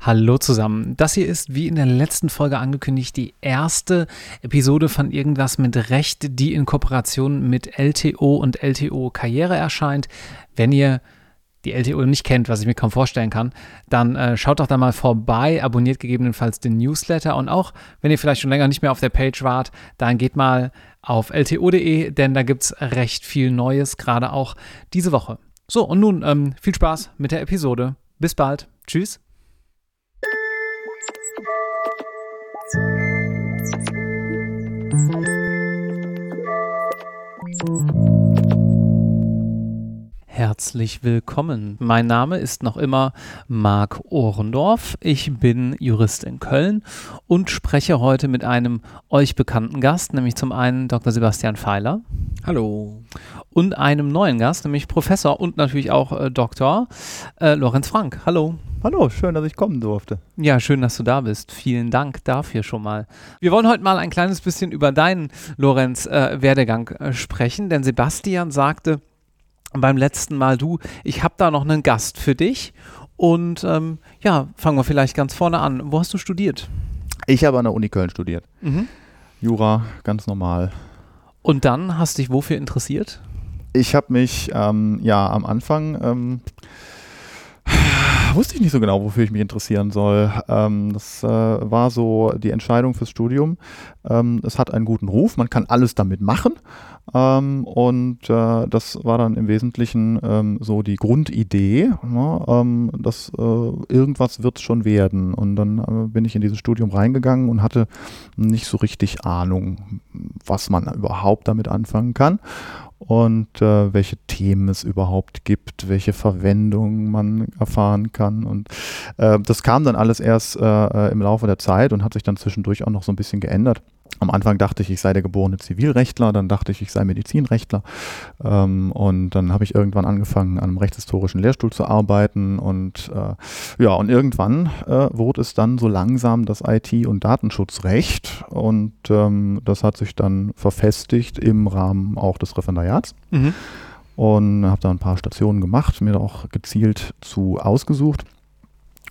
Hallo zusammen. Das hier ist, wie in der letzten Folge angekündigt, die erste Episode von Irgendwas mit Recht, die in Kooperation mit LTO und LTO Karriere erscheint. Wenn ihr die LTO nicht kennt, was ich mir kaum vorstellen kann, dann äh, schaut doch da mal vorbei, abonniert gegebenenfalls den Newsletter und auch, wenn ihr vielleicht schon länger nicht mehr auf der Page wart, dann geht mal auf lto.de, denn da gibt es recht viel Neues, gerade auch diese Woche. So, und nun ähm, viel Spaß mit der Episode. Bis bald. Tschüss. Herzlich willkommen. Mein Name ist noch immer Marc Ohrendorf. Ich bin Jurist in Köln und spreche heute mit einem euch bekannten Gast, nämlich zum einen Dr. Sebastian Pfeiler. Hallo. Und einem neuen Gast, nämlich Professor und natürlich auch äh, Doktor äh, Lorenz Frank. Hallo. Hallo, schön, dass ich kommen durfte. Ja, schön, dass du da bist. Vielen Dank dafür schon mal. Wir wollen heute mal ein kleines bisschen über deinen, Lorenz, äh, Werdegang äh, sprechen, denn Sebastian sagte beim letzten Mal, du, ich habe da noch einen Gast für dich. Und ähm, ja, fangen wir vielleicht ganz vorne an. Wo hast du studiert? Ich habe an der Uni Köln studiert. Mhm. Jura, ganz normal. Und dann hast du dich wofür interessiert? Ich habe mich ähm, ja am Anfang ähm, wusste ich nicht so genau, wofür ich mich interessieren soll. Ähm, das äh, war so die Entscheidung fürs Studium. Ähm, es hat einen guten Ruf, man kann alles damit machen. Ähm, und äh, das war dann im Wesentlichen ähm, so die Grundidee, ne, dass äh, irgendwas wird schon werden. Und dann äh, bin ich in dieses Studium reingegangen und hatte nicht so richtig Ahnung, was man überhaupt damit anfangen kann und äh, welche Themen es überhaupt gibt, welche Verwendung man erfahren kann. Und äh, das kam dann alles erst äh, äh im Laufe der Zeit und hat sich dann zwischendurch auch noch so ein bisschen geändert. Am Anfang dachte ich, ich sei der geborene Zivilrechtler, dann dachte ich, ich sei Medizinrechtler. Ähm, und dann habe ich irgendwann angefangen, an einem rechtshistorischen Lehrstuhl zu arbeiten. Und äh, ja, und irgendwann äh, wurde es dann so langsam das IT- und Datenschutzrecht. Und ähm, das hat sich dann verfestigt im Rahmen auch des Referendariats. Mhm. Und habe da ein paar Stationen gemacht, mir auch gezielt zu ausgesucht.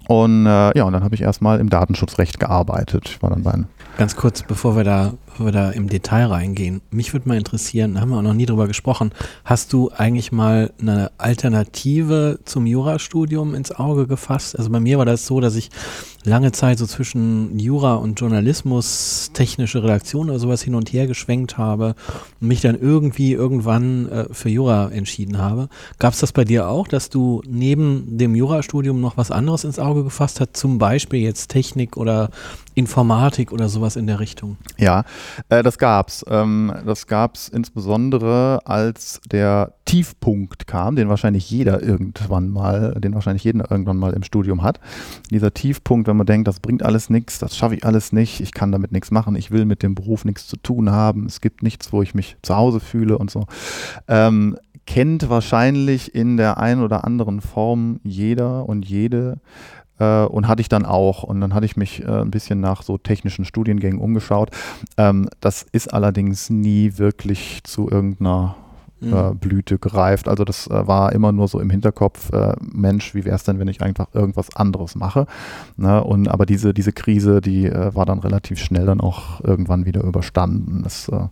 Und äh, ja, und dann habe ich erstmal im Datenschutzrecht gearbeitet. Ich war dann bei einem Ganz kurz, bevor wir da, wir da im Detail reingehen. Mich würde mal interessieren, da haben wir auch noch nie drüber gesprochen. Hast du eigentlich mal eine Alternative zum Jurastudium ins Auge gefasst? Also bei mir war das so, dass ich lange Zeit so zwischen Jura und Journalismus, technische Redaktion oder sowas hin und her geschwenkt habe und mich dann irgendwie irgendwann äh, für Jura entschieden habe. Gab es das bei dir auch, dass du neben dem Jurastudium noch was anderes ins Auge gefasst hast, zum Beispiel jetzt Technik oder Informatik oder sowas in der Richtung? Ja, äh, das gab's. Ähm, das gab's insbesondere, als der Tiefpunkt kam, den wahrscheinlich jeder irgendwann mal, den wahrscheinlich jeder irgendwann mal im Studium hat. Dieser Tiefpunkt, wenn man denkt, das bringt alles nichts, das schaffe ich alles nicht, ich kann damit nichts machen, ich will mit dem Beruf nichts zu tun haben, es gibt nichts, wo ich mich zu Hause fühle und so. Ähm, kennt wahrscheinlich in der einen oder anderen Form jeder und jede äh, und hatte ich dann auch. Und dann hatte ich mich äh, ein bisschen nach so technischen Studiengängen umgeschaut. Ähm, das ist allerdings nie wirklich zu irgendeiner mhm. äh, Blüte gereift. Also das äh, war immer nur so im Hinterkopf, äh, Mensch, wie wäre es denn, wenn ich einfach irgendwas anderes mache? Ne? Und aber diese, diese Krise, die äh, war dann relativ schnell dann auch irgendwann wieder überstanden. Das äh,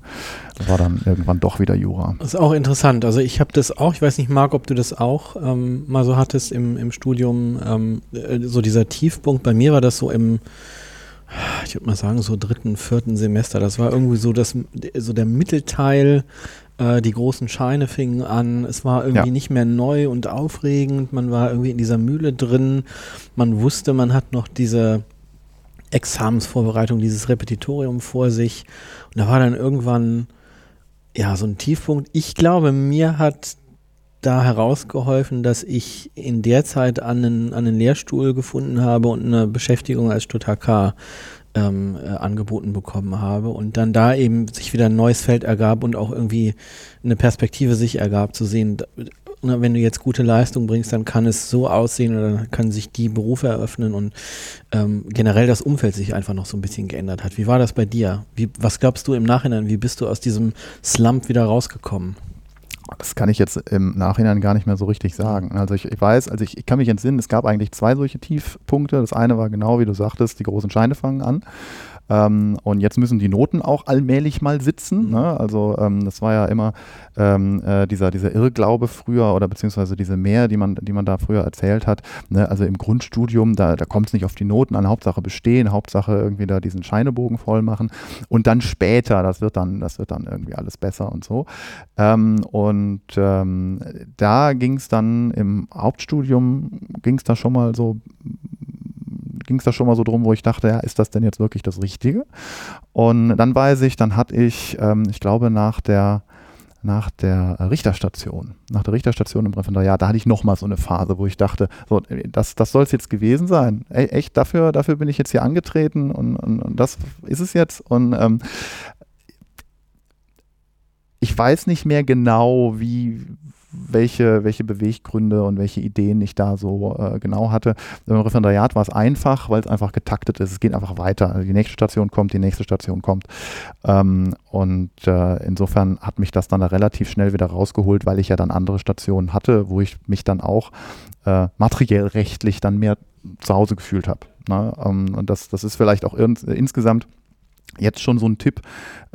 war dann irgendwann doch wieder Jura. Das ist auch interessant. Also ich habe das auch, ich weiß nicht, Marc, ob du das auch ähm, mal so hattest im, im Studium, ähm, äh, so dieser Tiefpunkt. Bei mir war das so im ich würde mal sagen, so dritten, vierten Semester. Das war irgendwie so, das, so der Mittelteil äh, die großen Scheine fingen an. Es war irgendwie ja. nicht mehr neu und aufregend. Man war irgendwie in dieser Mühle drin. Man wusste, man hat noch diese Examensvorbereitung, dieses Repetitorium vor sich. Und da war dann irgendwann ja so ein Tiefpunkt. Ich glaube, mir hat da herausgeholfen, dass ich in der Zeit einen, einen Lehrstuhl gefunden habe und eine Beschäftigung als Stuttgart ähm, äh, angeboten bekommen habe und dann da eben sich wieder ein neues Feld ergab und auch irgendwie eine Perspektive sich ergab, zu sehen, na, wenn du jetzt gute Leistung bringst, dann kann es so aussehen oder dann können sich die Berufe eröffnen und ähm, generell das Umfeld sich einfach noch so ein bisschen geändert hat. Wie war das bei dir? Wie, was glaubst du im Nachhinein? Wie bist du aus diesem Slump wieder rausgekommen? Das kann ich jetzt im Nachhinein gar nicht mehr so richtig sagen. Also ich, ich weiß, also ich, ich, kann mich entsinnen, es gab eigentlich zwei solche Tiefpunkte. Das eine war genau, wie du sagtest, die großen Scheine fangen an. Ähm, und jetzt müssen die Noten auch allmählich mal sitzen. Ne? Also ähm, das war ja immer ähm, äh, dieser, dieser Irrglaube früher oder beziehungsweise diese Mehr, die man, die man da früher erzählt hat. Ne? Also im Grundstudium, da, da kommt es nicht auf die Noten an, Hauptsache bestehen, Hauptsache irgendwie da diesen Scheinebogen voll machen. Und dann später, das wird dann, das wird dann irgendwie alles besser und so. Ähm, und ähm, da ging es dann im Hauptstudium, ging es da schon mal so ging es da schon mal so drum, wo ich dachte, ja, ist das denn jetzt wirklich das Richtige? Und dann weiß ich, dann hatte ich, ähm, ich glaube, nach der nach der Richterstation, nach der Richterstation im Referendariat, da hatte ich nochmal so eine Phase, wo ich dachte, so, das, das soll es jetzt gewesen sein. E echt, dafür, dafür bin ich jetzt hier angetreten und, und, und das ist es jetzt. Und ähm, ich weiß nicht mehr genau, wie, welche, welche Beweggründe und welche Ideen ich da so äh, genau hatte. Im Referendariat war es einfach, weil es einfach getaktet ist. Es geht einfach weiter. Also die nächste Station kommt, die nächste Station kommt. Ähm, und äh, insofern hat mich das dann da relativ schnell wieder rausgeholt, weil ich ja dann andere Stationen hatte, wo ich mich dann auch äh, materiell rechtlich dann mehr zu Hause gefühlt habe. Ne? Ähm, und das, das ist vielleicht auch insgesamt Jetzt schon so ein Tipp,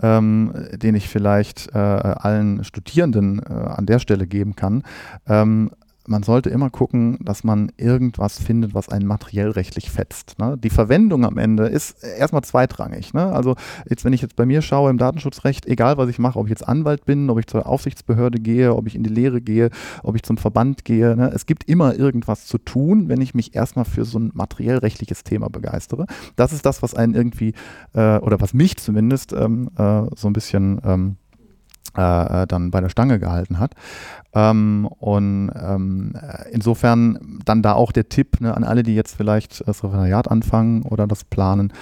ähm, den ich vielleicht äh, allen Studierenden äh, an der Stelle geben kann. Ähm, man sollte immer gucken, dass man irgendwas findet, was einen materiell rechtlich fetzt. Ne? Die Verwendung am Ende ist erstmal zweitrangig. Ne? Also jetzt, wenn ich jetzt bei mir schaue im Datenschutzrecht, egal was ich mache, ob ich jetzt Anwalt bin, ob ich zur Aufsichtsbehörde gehe, ob ich in die Lehre gehe, ob ich zum Verband gehe, ne? es gibt immer irgendwas zu tun, wenn ich mich erstmal für so ein materiell rechtliches Thema begeistere. Das ist das, was einen irgendwie, äh, oder was mich zumindest ähm, äh, so ein bisschen ähm, äh, äh, dann bei der Stange gehalten hat. Ähm, und ähm, insofern dann da auch der Tipp ne, an alle, die jetzt vielleicht das Referendariat anfangen oder das planen,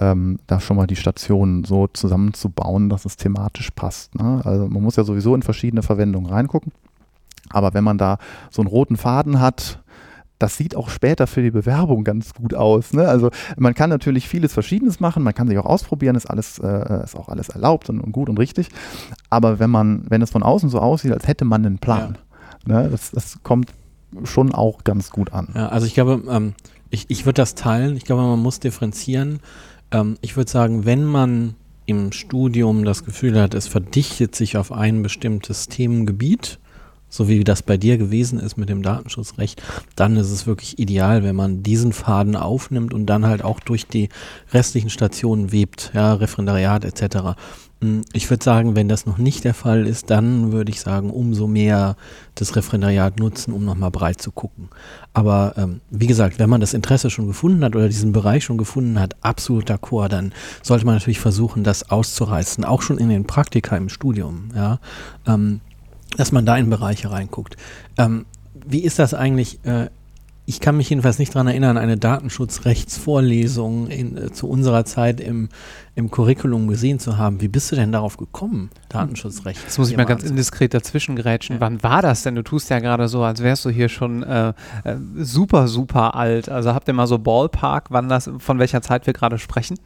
ähm, da schon mal die Stationen so zusammenzubauen, dass es thematisch passt. Ne? Also man muss ja sowieso in verschiedene Verwendungen reingucken. Aber wenn man da so einen roten Faden hat, das sieht auch später für die Bewerbung ganz gut aus. Ne? Also man kann natürlich vieles Verschiedenes machen, man kann sich auch ausprobieren, ist alles, äh, ist auch alles erlaubt und, und, gut und richtig. Aber wenn man, wenn es von außen so aussieht, als hätte man einen Plan, ja. ne? das, das kommt schon auch ganz gut an. Ja, also ich glaube, ähm, ich, ich würde das teilen. Ich glaube, man muss differenzieren. Ähm, ich würde sagen, wenn man im Studium das Gefühl hat, es verdichtet sich auf ein bestimmtes Themengebiet, so wie das bei dir gewesen ist mit dem Datenschutzrecht, dann ist es wirklich ideal, wenn man diesen Faden aufnimmt und dann halt auch durch die restlichen Stationen webt, ja, Referendariat etc. Hm, ich würde sagen, wenn das noch nicht der Fall ist, dann würde ich sagen, umso mehr das Referendariat nutzen, um nochmal breit zu gucken. Aber ähm, wie gesagt, wenn man das Interesse schon gefunden hat oder diesen Bereich schon gefunden hat, absolut d'accord, dann sollte man natürlich versuchen, das auszureißen, auch schon in den Praktika im Studium. Ja. Ähm, dass man da in Bereiche reinguckt. Ähm, wie ist das eigentlich? Äh, ich kann mich jedenfalls nicht daran erinnern, eine Datenschutzrechtsvorlesung in, äh, zu unserer Zeit im, im Curriculum gesehen zu haben. Wie bist du denn darauf gekommen, Datenschutzrecht? Das muss ich mal ganz indiskret dazwischen grätschen. Ja. Wann war das denn? Du tust ja gerade so, als wärst du hier schon äh, äh, super, super alt. Also habt ihr mal so Ballpark, wann das, von welcher Zeit wir gerade sprechen?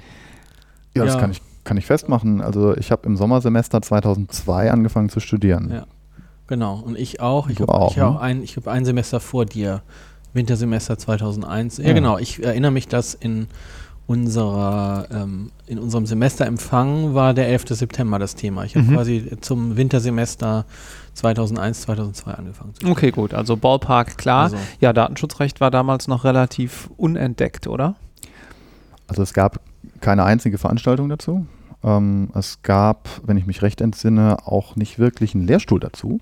Ja, ja, das kann ich, kann ich festmachen. Also ich habe im Sommersemester 2002 angefangen zu studieren. Ja. Genau, und ich auch. Ich habe auch, ne? ein, hab ein Semester vor dir, Wintersemester 2001. Ja, ja, genau, ich erinnere mich, dass in unserer, ähm, in unserem Semesterempfang war der 11. September das Thema. Ich habe mhm. quasi zum Wintersemester 2001, 2002 angefangen. Zu okay, gut, also Ballpark, klar. Also. Ja, Datenschutzrecht war damals noch relativ unentdeckt, oder? Also es gab keine einzige Veranstaltung dazu. Ähm, es gab, wenn ich mich recht entsinne, auch nicht wirklich einen Lehrstuhl dazu.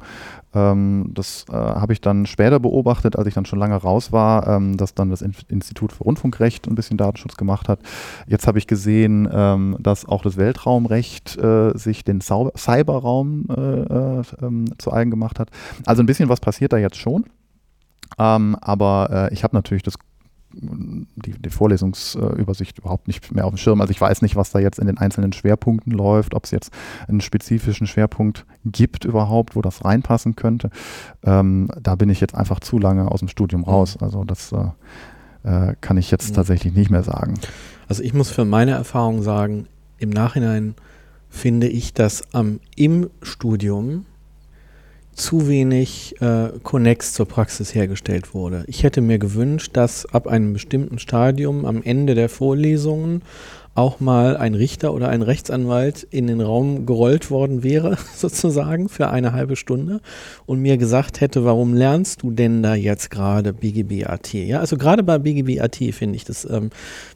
Ähm, das äh, habe ich dann später beobachtet, als ich dann schon lange raus war, ähm, dass dann das Institut für Rundfunkrecht ein bisschen Datenschutz gemacht hat. Jetzt habe ich gesehen, ähm, dass auch das Weltraumrecht äh, sich den Sau Cyberraum äh, äh ähm, zu eigen gemacht hat. Also ein bisschen was passiert da jetzt schon. Ähm, aber äh, ich habe natürlich das die, die Vorlesungsübersicht überhaupt nicht mehr auf dem Schirm. Also ich weiß nicht, was da jetzt in den einzelnen Schwerpunkten läuft, ob es jetzt einen spezifischen Schwerpunkt gibt überhaupt, wo das reinpassen könnte. Ähm, da bin ich jetzt einfach zu lange aus dem Studium raus. Mhm. Also das äh, äh, kann ich jetzt mhm. tatsächlich nicht mehr sagen. Also ich muss für meine Erfahrung sagen, im Nachhinein finde ich, dass am, im Studium zu wenig äh, Connex zur Praxis hergestellt wurde. Ich hätte mir gewünscht, dass ab einem bestimmten Stadium am Ende der Vorlesungen auch mal ein Richter oder ein Rechtsanwalt in den Raum gerollt worden wäre, sozusagen, für eine halbe Stunde und mir gesagt hätte, warum lernst du denn da jetzt gerade BGB-AT? Ja, also gerade bei BGB-AT finde ich das ähm,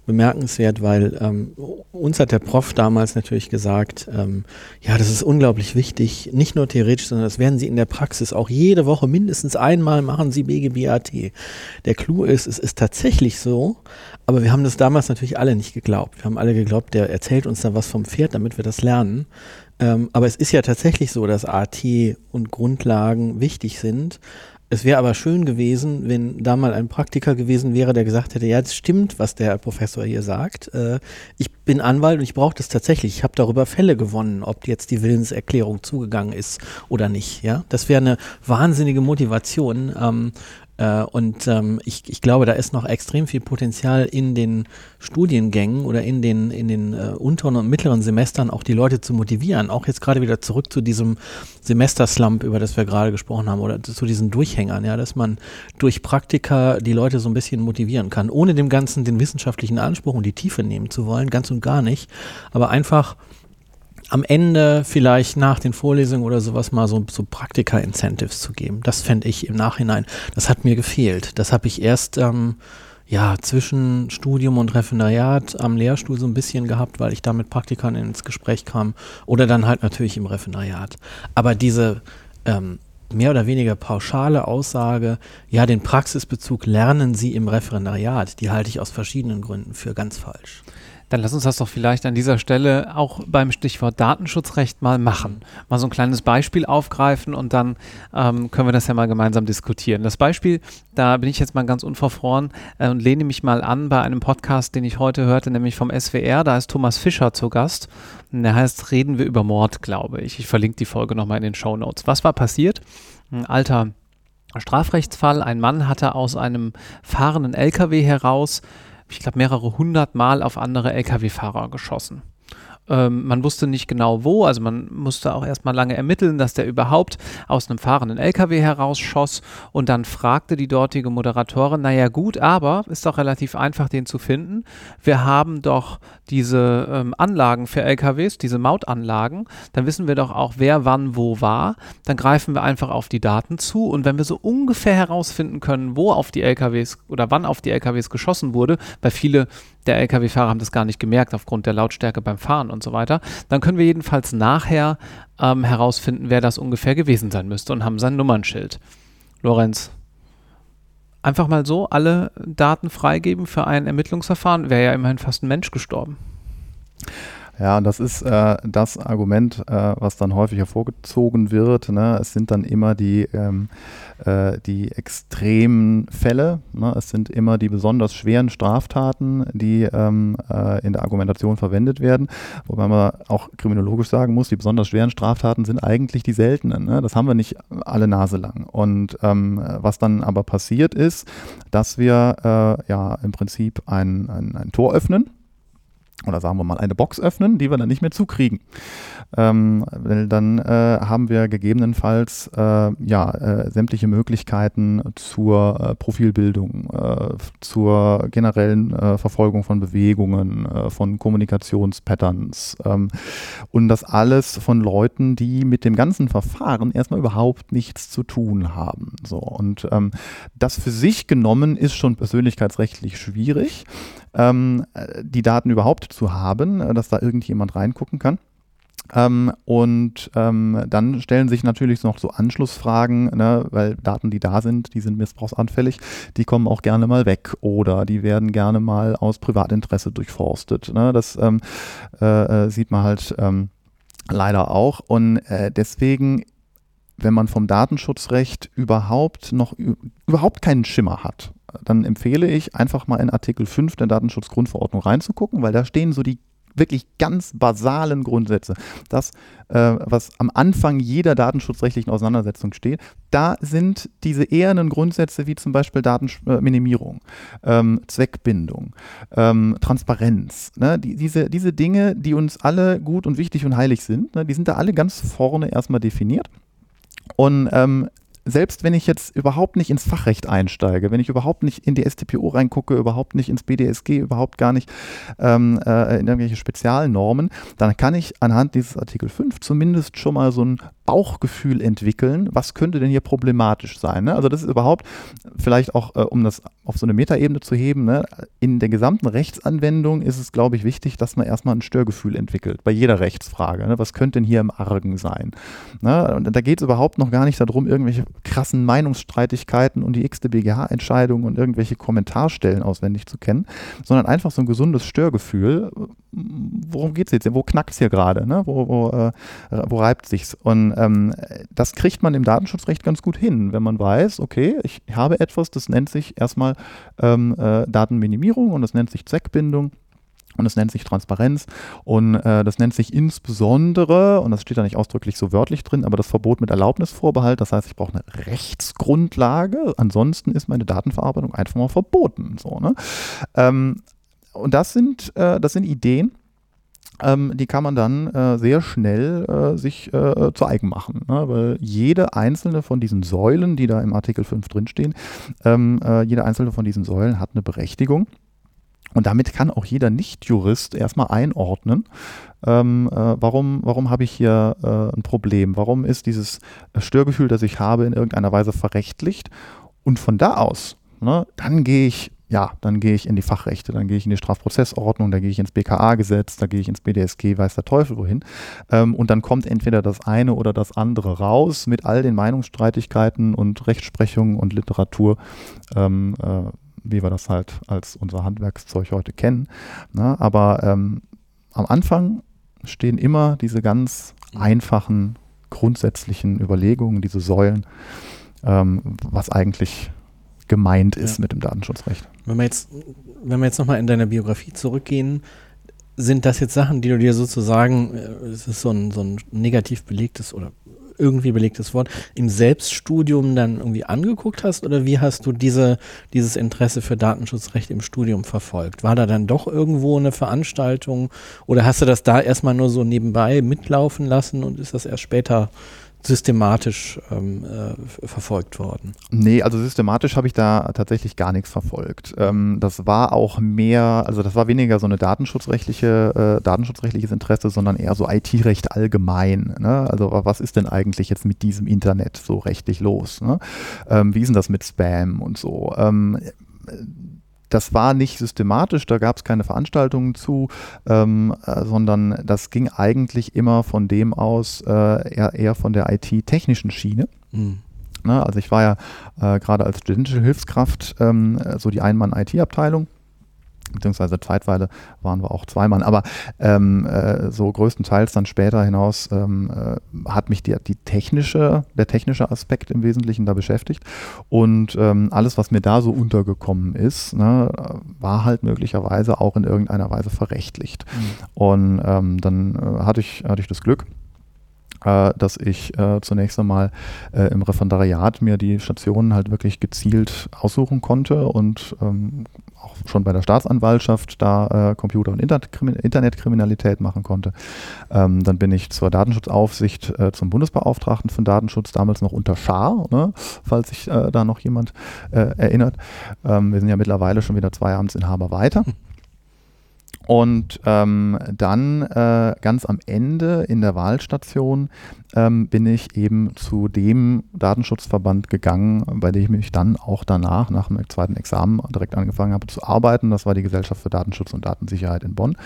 bemerkenswert, weil ähm, uns hat der Prof damals natürlich gesagt, ähm, ja, das ist unglaublich wichtig, nicht nur theoretisch, sondern das werden Sie in der Praxis auch jede Woche mindestens einmal machen Sie BGB-AT. Der Clou ist, es ist tatsächlich so, aber wir haben das damals natürlich alle nicht geglaubt. Wir haben alle geglaubt, der erzählt uns da was vom Pferd, damit wir das lernen. Ähm, aber es ist ja tatsächlich so, dass AT und Grundlagen wichtig sind. Es wäre aber schön gewesen, wenn da mal ein Praktiker gewesen wäre, der gesagt hätte, ja, das stimmt, was der Professor hier sagt. Äh, ich bin Anwalt und ich brauche das tatsächlich. Ich habe darüber Fälle gewonnen, ob jetzt die Willenserklärung zugegangen ist oder nicht. Ja, das wäre eine wahnsinnige Motivation. Ähm, äh, und ähm, ich, ich glaube, da ist noch extrem viel Potenzial in den Studiengängen oder in den, in den äh, unteren und mittleren Semestern auch die Leute zu motivieren. Auch jetzt gerade wieder zurück zu diesem Semesterslump, über das wir gerade gesprochen haben, oder zu diesen Durchhängern, ja, dass man durch Praktika die Leute so ein bisschen motivieren kann, ohne dem Ganzen den wissenschaftlichen Anspruch und die Tiefe nehmen zu wollen, ganz und gar nicht, aber einfach am Ende vielleicht nach den Vorlesungen oder sowas mal so, so Praktika-Incentives zu geben. Das fände ich im Nachhinein, das hat mir gefehlt. Das habe ich erst ähm, ja, zwischen Studium und Referendariat am Lehrstuhl so ein bisschen gehabt, weil ich da mit Praktikern ins Gespräch kam oder dann halt natürlich im Referendariat. Aber diese ähm, mehr oder weniger pauschale Aussage, ja, den Praxisbezug lernen Sie im Referendariat, die halte ich aus verschiedenen Gründen für ganz falsch. Dann lass uns das doch vielleicht an dieser Stelle auch beim Stichwort Datenschutzrecht mal machen. Mal so ein kleines Beispiel aufgreifen und dann ähm, können wir das ja mal gemeinsam diskutieren. Das Beispiel, da bin ich jetzt mal ganz unverfroren äh, und lehne mich mal an bei einem Podcast, den ich heute hörte, nämlich vom SWR. Da ist Thomas Fischer zu Gast. Der heißt Reden wir über Mord, glaube ich. Ich verlinke die Folge nochmal in den Show Notes. Was war passiert? Ein alter Strafrechtsfall. Ein Mann hatte aus einem fahrenden LKW heraus ich glaube, mehrere hundert Mal auf andere Lkw-Fahrer geschossen. Ähm, man wusste nicht genau wo, also man musste auch erstmal lange ermitteln, dass der überhaupt aus einem fahrenden LKW herausschoss und dann fragte die dortige Moderatorin, naja gut, aber ist doch relativ einfach, den zu finden. Wir haben doch diese ähm, Anlagen für LKWs, diese Mautanlagen, dann wissen wir doch auch, wer wann wo war. Dann greifen wir einfach auf die Daten zu und wenn wir so ungefähr herausfinden können, wo auf die LKWs oder wann auf die LKWs geschossen wurde, weil viele der Lkw-Fahrer haben das gar nicht gemerkt aufgrund der Lautstärke beim Fahren und so weiter. Dann können wir jedenfalls nachher ähm, herausfinden, wer das ungefähr gewesen sein müsste und haben sein Nummernschild. Lorenz, einfach mal so alle Daten freigeben für ein Ermittlungsverfahren, wäre ja immerhin fast ein Mensch gestorben. Ja, das ist äh, das Argument, äh, was dann häufig hervorgezogen wird. Ne? Es sind dann immer die, ähm, äh, die extremen Fälle. Ne? Es sind immer die besonders schweren Straftaten, die ähm, äh, in der Argumentation verwendet werden. Wobei man auch kriminologisch sagen muss, die besonders schweren Straftaten sind eigentlich die seltenen. Ne? Das haben wir nicht alle Nase lang. Und ähm, was dann aber passiert ist, dass wir äh, ja im Prinzip ein, ein, ein Tor öffnen oder sagen wir mal eine Box öffnen, die wir dann nicht mehr zukriegen. Ähm, dann äh, haben wir gegebenenfalls äh, ja, äh, sämtliche Möglichkeiten zur äh, Profilbildung, äh, zur generellen äh, Verfolgung von Bewegungen, von Kommunikationspatterns ähm, und das alles von Leuten, die mit dem ganzen Verfahren erstmal überhaupt nichts zu tun haben. So, und ähm, das für sich genommen ist schon persönlichkeitsrechtlich schwierig ähm, die Daten überhaupt zu haben, äh, dass da irgendjemand reingucken kann. Ähm, und ähm, dann stellen sich natürlich noch so Anschlussfragen, ne, weil Daten, die da sind, die sind missbrauchsanfällig, die kommen auch gerne mal weg oder die werden gerne mal aus Privatinteresse durchforstet. Ne? Das ähm, äh, äh sieht man halt ähm, leider auch. Und äh, deswegen wenn man vom Datenschutzrecht überhaupt noch überhaupt keinen Schimmer hat dann empfehle ich einfach mal in Artikel 5 der Datenschutzgrundverordnung reinzugucken, weil da stehen so die wirklich ganz basalen Grundsätze. Das, äh, was am Anfang jeder datenschutzrechtlichen Auseinandersetzung steht, da sind diese ehernen Grundsätze wie zum Beispiel Datenminimierung, ähm, Zweckbindung, ähm, Transparenz. Ne? Die, diese, diese Dinge, die uns alle gut und wichtig und heilig sind, ne? die sind da alle ganz vorne erstmal definiert. Und ähm, selbst wenn ich jetzt überhaupt nicht ins Fachrecht einsteige, wenn ich überhaupt nicht in die STPO reingucke, überhaupt nicht ins BDSG, überhaupt gar nicht ähm, äh, in irgendwelche Spezialnormen, dann kann ich anhand dieses Artikel 5 zumindest schon mal so ein Bauchgefühl entwickeln, was könnte denn hier problematisch sein. Ne? Also das ist überhaupt vielleicht auch, äh, um das auf so eine Metaebene zu heben, ne? in der gesamten Rechtsanwendung ist es, glaube ich, wichtig, dass man erstmal ein Störgefühl entwickelt, bei jeder Rechtsfrage. Ne? Was könnte denn hier im Argen sein? Ne? Und da geht es überhaupt noch gar nicht darum, irgendwelche krassen Meinungsstreitigkeiten und die x-te BGH-Entscheidung und irgendwelche Kommentarstellen auswendig zu kennen, sondern einfach so ein gesundes Störgefühl. Worum geht es jetzt? Wo knackt es hier gerade? Ne? Wo, wo, äh, wo reibt sich's? Und ähm, das kriegt man im Datenschutzrecht ganz gut hin, wenn man weiß, okay, ich habe etwas, das nennt sich erstmal ähm, äh, Datenminimierung und das nennt sich Zweckbindung. Und das nennt sich Transparenz und äh, das nennt sich insbesondere, und das steht da nicht ausdrücklich so wörtlich drin, aber das Verbot mit Erlaubnisvorbehalt. Das heißt, ich brauche eine Rechtsgrundlage. Ansonsten ist meine Datenverarbeitung einfach mal verboten. So, ne? ähm, und das sind, äh, das sind Ideen, ähm, die kann man dann äh, sehr schnell äh, sich äh, zu eigen machen. Ne? Weil jede einzelne von diesen Säulen, die da im Artikel 5 drinstehen, ähm, äh, jede einzelne von diesen Säulen hat eine Berechtigung. Und damit kann auch jeder Nicht-Jurist erstmal einordnen, ähm, äh, warum, warum habe ich hier äh, ein Problem? Warum ist dieses Störgefühl, das ich habe, in irgendeiner Weise verrechtlicht? Und von da aus, ne, dann gehe ich ja, dann gehe ich in die Fachrechte, dann gehe ich in die Strafprozessordnung, da gehe ich ins BKA-Gesetz, da gehe ich ins BDSG, weiß der Teufel wohin. Ähm, und dann kommt entweder das eine oder das andere raus mit all den Meinungsstreitigkeiten und Rechtsprechungen und Literatur, ähm, äh, wie wir das halt als unser Handwerkszeug heute kennen. Na, ne? aber ähm, am Anfang stehen immer diese ganz einfachen, grundsätzlichen Überlegungen, diese Säulen, ähm, was eigentlich gemeint ist ja. mit dem Datenschutzrecht. Wenn wir jetzt, wenn wir jetzt nochmal in deine Biografie zurückgehen, sind das jetzt Sachen, die du dir sozusagen, äh, es ist so ein, so ein negativ belegtes oder irgendwie belegtes Wort, im Selbststudium dann irgendwie angeguckt hast oder wie hast du diese, dieses Interesse für Datenschutzrecht im Studium verfolgt? War da dann doch irgendwo eine Veranstaltung oder hast du das da erstmal nur so nebenbei mitlaufen lassen und ist das erst später systematisch ähm, äh, verfolgt worden? Nee, also systematisch habe ich da tatsächlich gar nichts verfolgt. Ähm, das war auch mehr, also das war weniger so eine datenschutzrechtliche, äh, datenschutzrechtliches Interesse, sondern eher so IT-Recht allgemein. Ne? Also was ist denn eigentlich jetzt mit diesem Internet so rechtlich los? Ne? Ähm, wie ist denn das mit Spam und so? Das war nicht systematisch, da gab es keine Veranstaltungen zu, ähm, äh, sondern das ging eigentlich immer von dem aus, äh, eher, eher, von der IT-technischen Schiene. Mhm. Ne, also ich war ja äh, gerade als studentische Hilfskraft ähm, so die Einmann-IT-Abteilung beziehungsweise zeitweise waren wir auch zwei Mann, aber ähm, äh, so größtenteils dann später hinaus ähm, äh, hat mich die, die technische, der technische Aspekt im Wesentlichen da beschäftigt und ähm, alles, was mir da so untergekommen ist, ne, war halt möglicherweise auch in irgendeiner Weise verrechtlicht. Mhm. Und ähm, dann äh, hatte, ich, hatte ich das Glück, äh, dass ich äh, zunächst einmal äh, im Referendariat mir die Stationen halt wirklich gezielt aussuchen konnte und ähm, auch schon bei der Staatsanwaltschaft da äh, Computer- und Internetkriminalität machen konnte. Ähm, dann bin ich zur Datenschutzaufsicht äh, zum Bundesbeauftragten für Datenschutz, damals noch unter Schar, ne, falls sich äh, da noch jemand erinnert. Ähm, wir sind ja mittlerweile schon wieder zwei Amtsinhaber weiter. Und ähm, dann äh, ganz am Ende in der Wahlstation ähm, bin ich eben zu dem Datenschutzverband gegangen, bei dem ich mich dann auch danach, nach dem zweiten Examen, direkt angefangen habe zu arbeiten. Das war die Gesellschaft für Datenschutz und Datensicherheit in Bonn.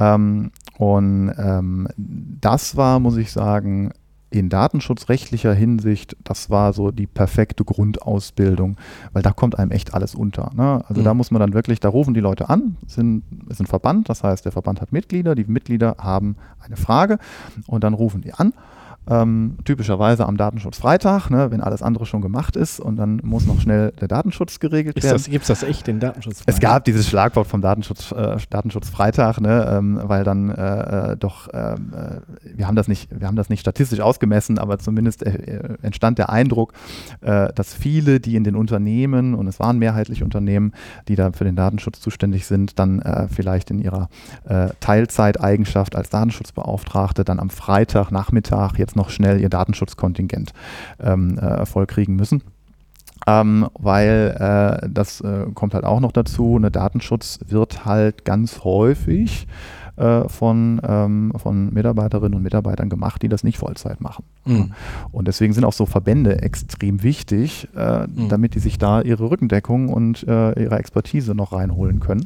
Ähm, und ähm, das war, muss ich sagen, in datenschutzrechtlicher Hinsicht, das war so die perfekte Grundausbildung, weil da kommt einem echt alles unter. Ne? Also mhm. da muss man dann wirklich, da rufen die Leute an, sind, ist ein Verband, das heißt, der Verband hat Mitglieder, die Mitglieder haben eine Frage und dann rufen die an ähm, typischerweise am Datenschutzfreitag, ne, wenn alles andere schon gemacht ist und dann muss noch schnell der Datenschutz geregelt ist werden. Gibt es das echt, den Datenschutz? Es gab dieses Schlagwort vom Datenschutz, äh, Datenschutzfreitag, ne, ähm, weil dann äh, äh doch, ähm, äh, wir, haben das nicht, wir haben das nicht statistisch ausgemessen, aber zumindest äh, entstand der Eindruck, äh, dass viele, die in den Unternehmen, und es waren mehrheitlich Unternehmen, die da für den Datenschutz zuständig sind, dann vielleicht in ihrer Teilzeiteigenschaft als Datenschutzbeauftragte dann am Freitagnachmittag jetzt jetzt noch schnell ihr Datenschutzkontingent ähm, äh, vollkriegen müssen. Ähm, weil äh, das äh, kommt halt auch noch dazu, eine Datenschutz wird halt ganz häufig äh, von, ähm, von Mitarbeiterinnen und Mitarbeitern gemacht, die das nicht Vollzeit machen. Mhm. Und deswegen sind auch so Verbände extrem wichtig, äh, mhm. damit die sich da ihre Rückendeckung und äh, ihre Expertise noch reinholen können.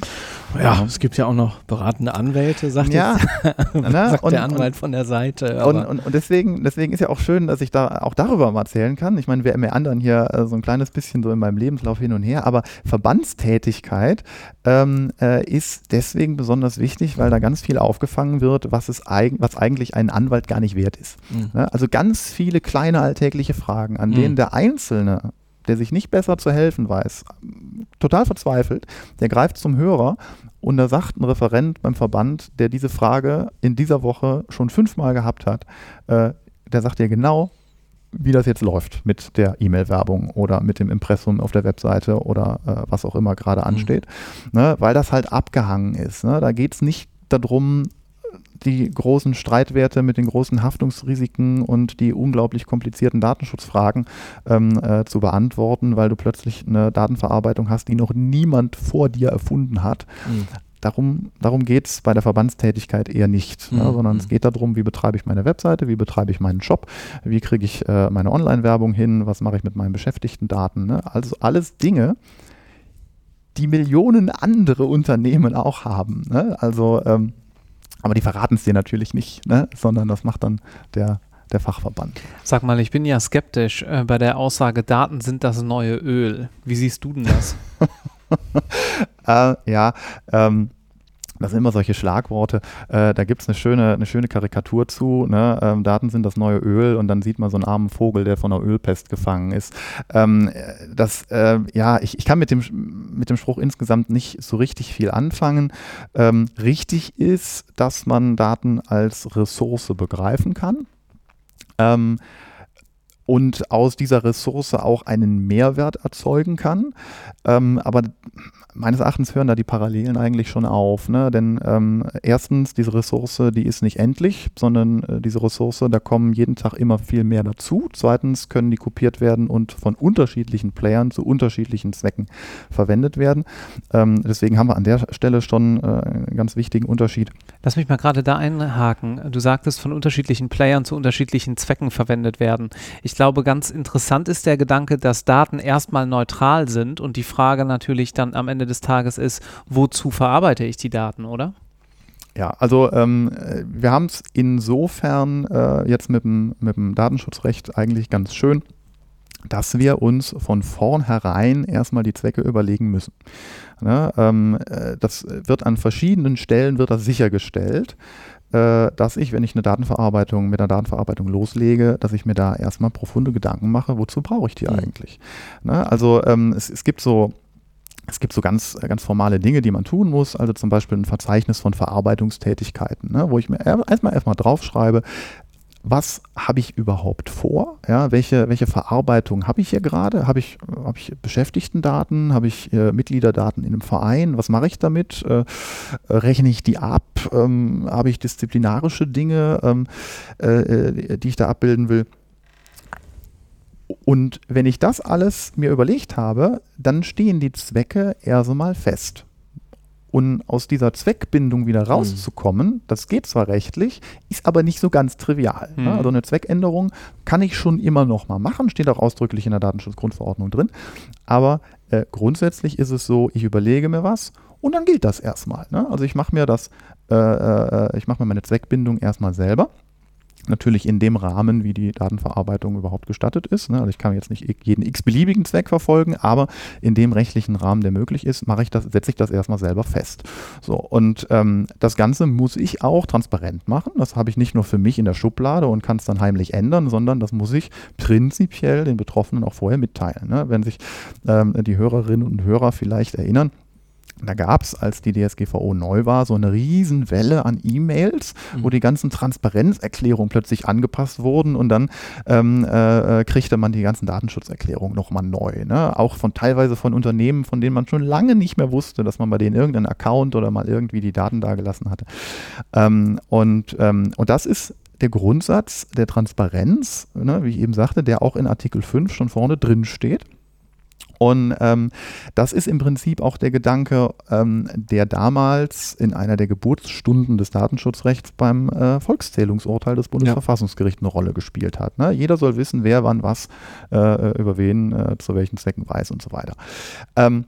Ja, es gibt ja auch noch beratende Anwälte, sagt, ja, jetzt, ne? sagt und, der Anwalt und, von der Seite. Und, und, und, deswegen, deswegen ist ja auch schön, dass ich da auch darüber mal erzählen kann. Ich meine, wir, wir anderen hier äh, so ein kleines bisschen so in meinem Lebenslauf hin und her, aber Verbandstätigkeit ähm, äh, ist deswegen besonders wichtig, weil da ganz viel aufgefangen wird, was, es eig was eigentlich ein Anwalt gar nicht wert ist. Mhm. Ja, also ganz viele kleine alltägliche Fragen, an mhm. denen der Einzelne, der sich nicht besser zu helfen weiß, total verzweifelt, der greift zum Hörer und da sagt ein Referent beim Verband, der diese Frage in dieser Woche schon fünfmal gehabt hat, äh, der sagt dir genau, wie das jetzt läuft mit der E-Mail-Werbung oder mit dem Impressum auf der Webseite oder äh, was auch immer gerade mhm. ansteht, mhm. ne, weil das halt abgehangen ist. Ne? Da geht es nicht darum, die großen Streitwerte mit den großen Haftungsrisiken und die unglaublich komplizierten Datenschutzfragen ähm, äh, zu beantworten, weil du plötzlich eine Datenverarbeitung hast, die noch niemand vor dir erfunden hat. Mhm darum, darum geht es bei der Verbandstätigkeit eher nicht, ne, mhm. ne, sondern es mhm. geht darum, wie betreibe ich meine Webseite, wie betreibe ich meinen Shop, wie kriege ich äh, meine Online-Werbung hin, was mache ich mit meinen beschäftigten Daten. Ne? Also alles Dinge, die Millionen andere Unternehmen auch haben. Ne? Also, ähm, aber die verraten es dir natürlich nicht, ne? sondern das macht dann der der Fachverband. Sag mal, ich bin ja skeptisch äh, bei der Aussage, Daten sind das neue Öl. Wie siehst du denn das? äh, ja, ähm, das sind immer solche Schlagworte. Äh, da gibt es eine schöne, eine schöne Karikatur zu. Ne? Ähm, Daten sind das neue Öl und dann sieht man so einen armen Vogel, der von einer Ölpest gefangen ist. Ähm, das, äh, ja, ich, ich kann mit dem, mit dem Spruch insgesamt nicht so richtig viel anfangen. Ähm, richtig ist, dass man Daten als Ressource begreifen kann. Ähm, und aus dieser Ressource auch einen Mehrwert erzeugen kann. Ähm, aber meines Erachtens hören da die Parallelen eigentlich schon auf. Ne? Denn ähm, erstens, diese Ressource, die ist nicht endlich, sondern äh, diese Ressource, da kommen jeden Tag immer viel mehr dazu. Zweitens können die kopiert werden und von unterschiedlichen Playern zu unterschiedlichen Zwecken verwendet werden. Ähm, deswegen haben wir an der Stelle schon äh, einen ganz wichtigen Unterschied. Lass mich mal gerade da einhaken. Du sagtest, von unterschiedlichen Playern zu unterschiedlichen Zwecken verwendet werden. Ich glaube, ganz interessant ist der Gedanke, dass Daten erstmal neutral sind und die Frage natürlich dann am Ende des Tages ist, wozu verarbeite ich die Daten, oder? Ja, also ähm, wir haben es insofern äh, jetzt mit dem, mit dem Datenschutzrecht eigentlich ganz schön, dass wir uns von vornherein erstmal die Zwecke überlegen müssen. Ne, ähm, äh, das wird an verschiedenen Stellen wird das sichergestellt, äh, dass ich, wenn ich eine Datenverarbeitung mit der Datenverarbeitung loslege, dass ich mir da erstmal profunde Gedanken mache, wozu brauche ich die mhm. eigentlich? Ne, also ähm, es, es gibt so es gibt so ganz, ganz formale Dinge, die man tun muss, also zum Beispiel ein Verzeichnis von Verarbeitungstätigkeiten, ne, wo ich mir erstmal erstmal draufschreibe, was habe ich überhaupt vor? Ja, welche, welche Verarbeitung habe ich hier gerade? Habe ich, hab ich Beschäftigtendaten? Habe ich äh, Mitgliederdaten in einem Verein? Was mache ich damit? Äh, rechne ich die ab? Ähm, habe ich disziplinarische Dinge, ähm, äh, äh die ich da abbilden will? Und wenn ich das alles mir überlegt habe, dann stehen die Zwecke erst einmal fest. Und aus dieser Zweckbindung wieder mhm. rauszukommen, das geht zwar rechtlich, ist aber nicht so ganz trivial. Ne? Also eine Zweckänderung kann ich schon immer noch mal machen, steht auch ausdrücklich in der Datenschutzgrundverordnung drin. Aber äh, grundsätzlich ist es so, ich überlege mir was und dann gilt das erstmal. Ne? Also ich mache mir das, äh, äh, ich mache mir meine Zweckbindung erstmal selber Natürlich in dem Rahmen, wie die Datenverarbeitung überhaupt gestattet ist. Ne? Also ich kann jetzt nicht jeden x-beliebigen Zweck verfolgen, aber in dem rechtlichen Rahmen, der möglich ist, mache ich das, setze ich das erstmal selber fest. So, und ähm, das Ganze muss ich auch transparent machen. Das habe ich nicht nur für mich in der Schublade und kann es dann heimlich ändern, sondern das muss ich prinzipiell den Betroffenen auch vorher mitteilen. Ne? Wenn sich ähm, die Hörerinnen und Hörer vielleicht erinnern, da gab es, als die DSGVO neu war, so eine Riesenwelle an E-Mails, mhm. wo die ganzen Transparenzerklärungen plötzlich angepasst wurden und dann ähm, äh, kriegte man die ganzen Datenschutzerklärungen nochmal neu. Ne? Auch von teilweise von Unternehmen, von denen man schon lange nicht mehr wusste, dass man bei denen irgendeinen Account oder mal irgendwie die Daten dagelassen hatte. Ähm, und, ähm, und das ist der Grundsatz der Transparenz, ne, wie ich eben sagte, der auch in Artikel 5 schon vorne drin steht. Und ähm, das ist im Prinzip auch der Gedanke, ähm, der damals in einer der Geburtsstunden des Datenschutzrechts beim äh, Volkszählungsurteil des Bundesverfassungsgerichts eine Rolle gespielt hat. Ne? Jeder soll wissen, wer wann was äh, über wen äh, zu welchen Zwecken weiß und so weiter. Ähm,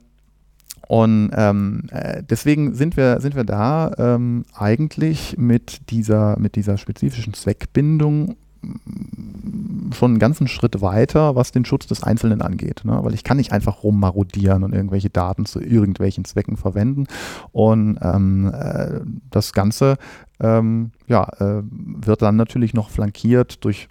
und ähm, äh, deswegen sind wir, sind wir da ähm, eigentlich mit dieser, mit dieser spezifischen Zweckbindung schon einen ganzen Schritt weiter, was den Schutz des Einzelnen angeht. Ne? Weil ich kann nicht einfach rummarodieren und irgendwelche Daten zu irgendwelchen Zwecken verwenden. Und ähm, äh, das Ganze ähm, ja, äh, wird dann natürlich noch flankiert durch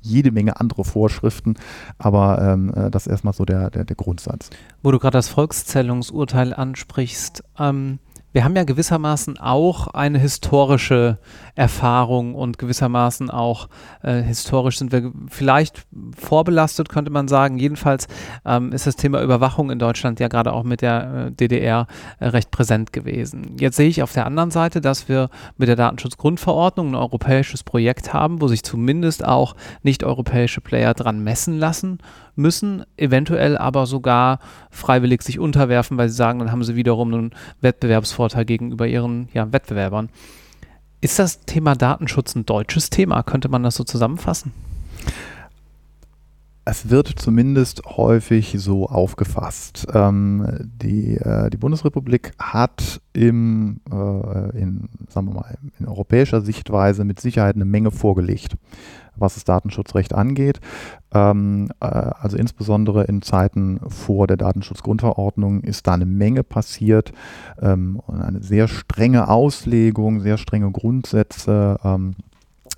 jede Menge andere Vorschriften, aber ähm, äh, das ist erstmal so der, der, der Grundsatz. Wo du gerade das Volkszählungsurteil ansprichst, ähm, wir haben ja gewissermaßen auch eine historische Erfahrung und gewissermaßen auch äh, historisch sind wir vielleicht vorbelastet, könnte man sagen. Jedenfalls ähm, ist das Thema Überwachung in Deutschland ja gerade auch mit der äh, DDR äh, recht präsent gewesen. Jetzt sehe ich auf der anderen Seite, dass wir mit der Datenschutzgrundverordnung ein europäisches Projekt haben, wo sich zumindest auch nicht-europäische Player dran messen lassen müssen, eventuell aber sogar freiwillig sich unterwerfen, weil sie sagen, dann haben sie wiederum einen Wettbewerbsvorteil gegenüber ihren ja, Wettbewerbern. Ist das Thema Datenschutz ein deutsches Thema? Könnte man das so zusammenfassen? Es wird zumindest häufig so aufgefasst. Ähm, die, äh, die Bundesrepublik hat im, äh, in, sagen wir mal, in europäischer Sichtweise mit Sicherheit eine Menge vorgelegt was das Datenschutzrecht angeht. Ähm, äh, also insbesondere in Zeiten vor der Datenschutzgrundverordnung ist da eine Menge passiert. Ähm, eine sehr strenge Auslegung, sehr strenge Grundsätze. Ähm,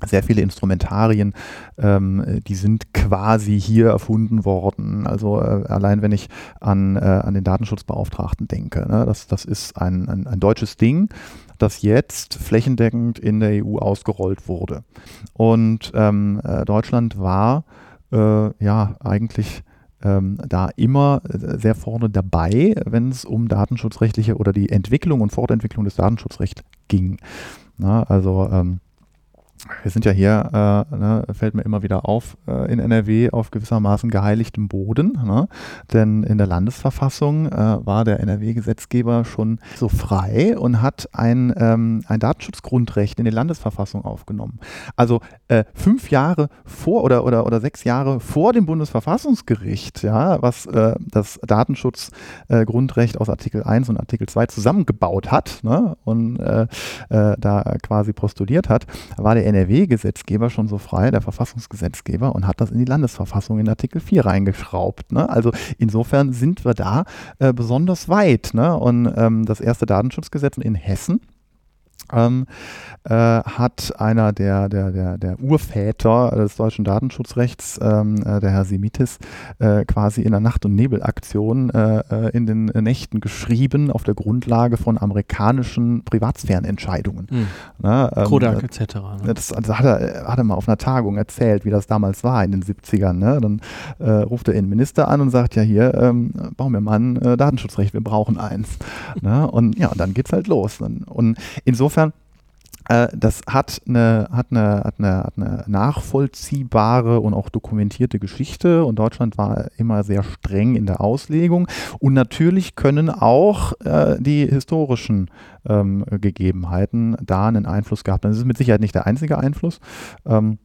sehr viele Instrumentarien, ähm, die sind quasi hier erfunden worden. Also äh, allein wenn ich an, äh, an den Datenschutzbeauftragten denke, ne, das, das ist ein, ein, ein deutsches Ding, das jetzt flächendeckend in der EU ausgerollt wurde. Und ähm, äh, Deutschland war äh, ja eigentlich ähm, da immer äh, sehr vorne dabei, wenn es um datenschutzrechtliche oder die Entwicklung und Fortentwicklung des Datenschutzrechts ging. Na, also ähm, wir sind ja hier, äh, ne, fällt mir immer wieder auf, äh, in NRW auf gewissermaßen geheiligtem Boden. Ne? Denn in der Landesverfassung äh, war der NRW-Gesetzgeber schon so frei und hat ein, ähm, ein Datenschutzgrundrecht in die Landesverfassung aufgenommen. Also äh, fünf Jahre vor oder, oder, oder sechs Jahre vor dem Bundesverfassungsgericht, ja, was äh, das Datenschutzgrundrecht aus Artikel 1 und Artikel 2 zusammengebaut hat ne? und äh, da quasi postuliert hat, war der NRW-Gesetzgeber schon so frei, der Verfassungsgesetzgeber, und hat das in die Landesverfassung in Artikel 4 reingeschraubt. Ne? Also insofern sind wir da äh, besonders weit. Ne? Und ähm, das erste Datenschutzgesetz in Hessen ähm, äh, hat einer der, der, der, der Urväter des deutschen Datenschutzrechts, ähm, äh, der Herr Semitis, äh, quasi in der Nacht- und Nebelaktion äh, äh, in den Nächten geschrieben auf der Grundlage von amerikanischen Privatsphärenentscheidungen. Mhm. Ne, ähm, Kodak etc. Ne? Das, das, hat, er, hat er mal auf einer Tagung erzählt, wie das damals war in den 70ern. Ne? Dann äh, ruft der Innenminister an und sagt, ja hier, ähm, bauen wir mal ein Datenschutzrecht, wir brauchen eins. ne? Und ja, und dann geht's halt los. Und insofern äh, das hat eine, hat, eine, hat, eine, hat eine nachvollziehbare und auch dokumentierte Geschichte und Deutschland war immer sehr streng in der Auslegung und natürlich können auch äh, die historischen ähm, Gegebenheiten da einen Einfluss gehabt haben. Das ist mit Sicherheit nicht der einzige Einfluss. Ähm,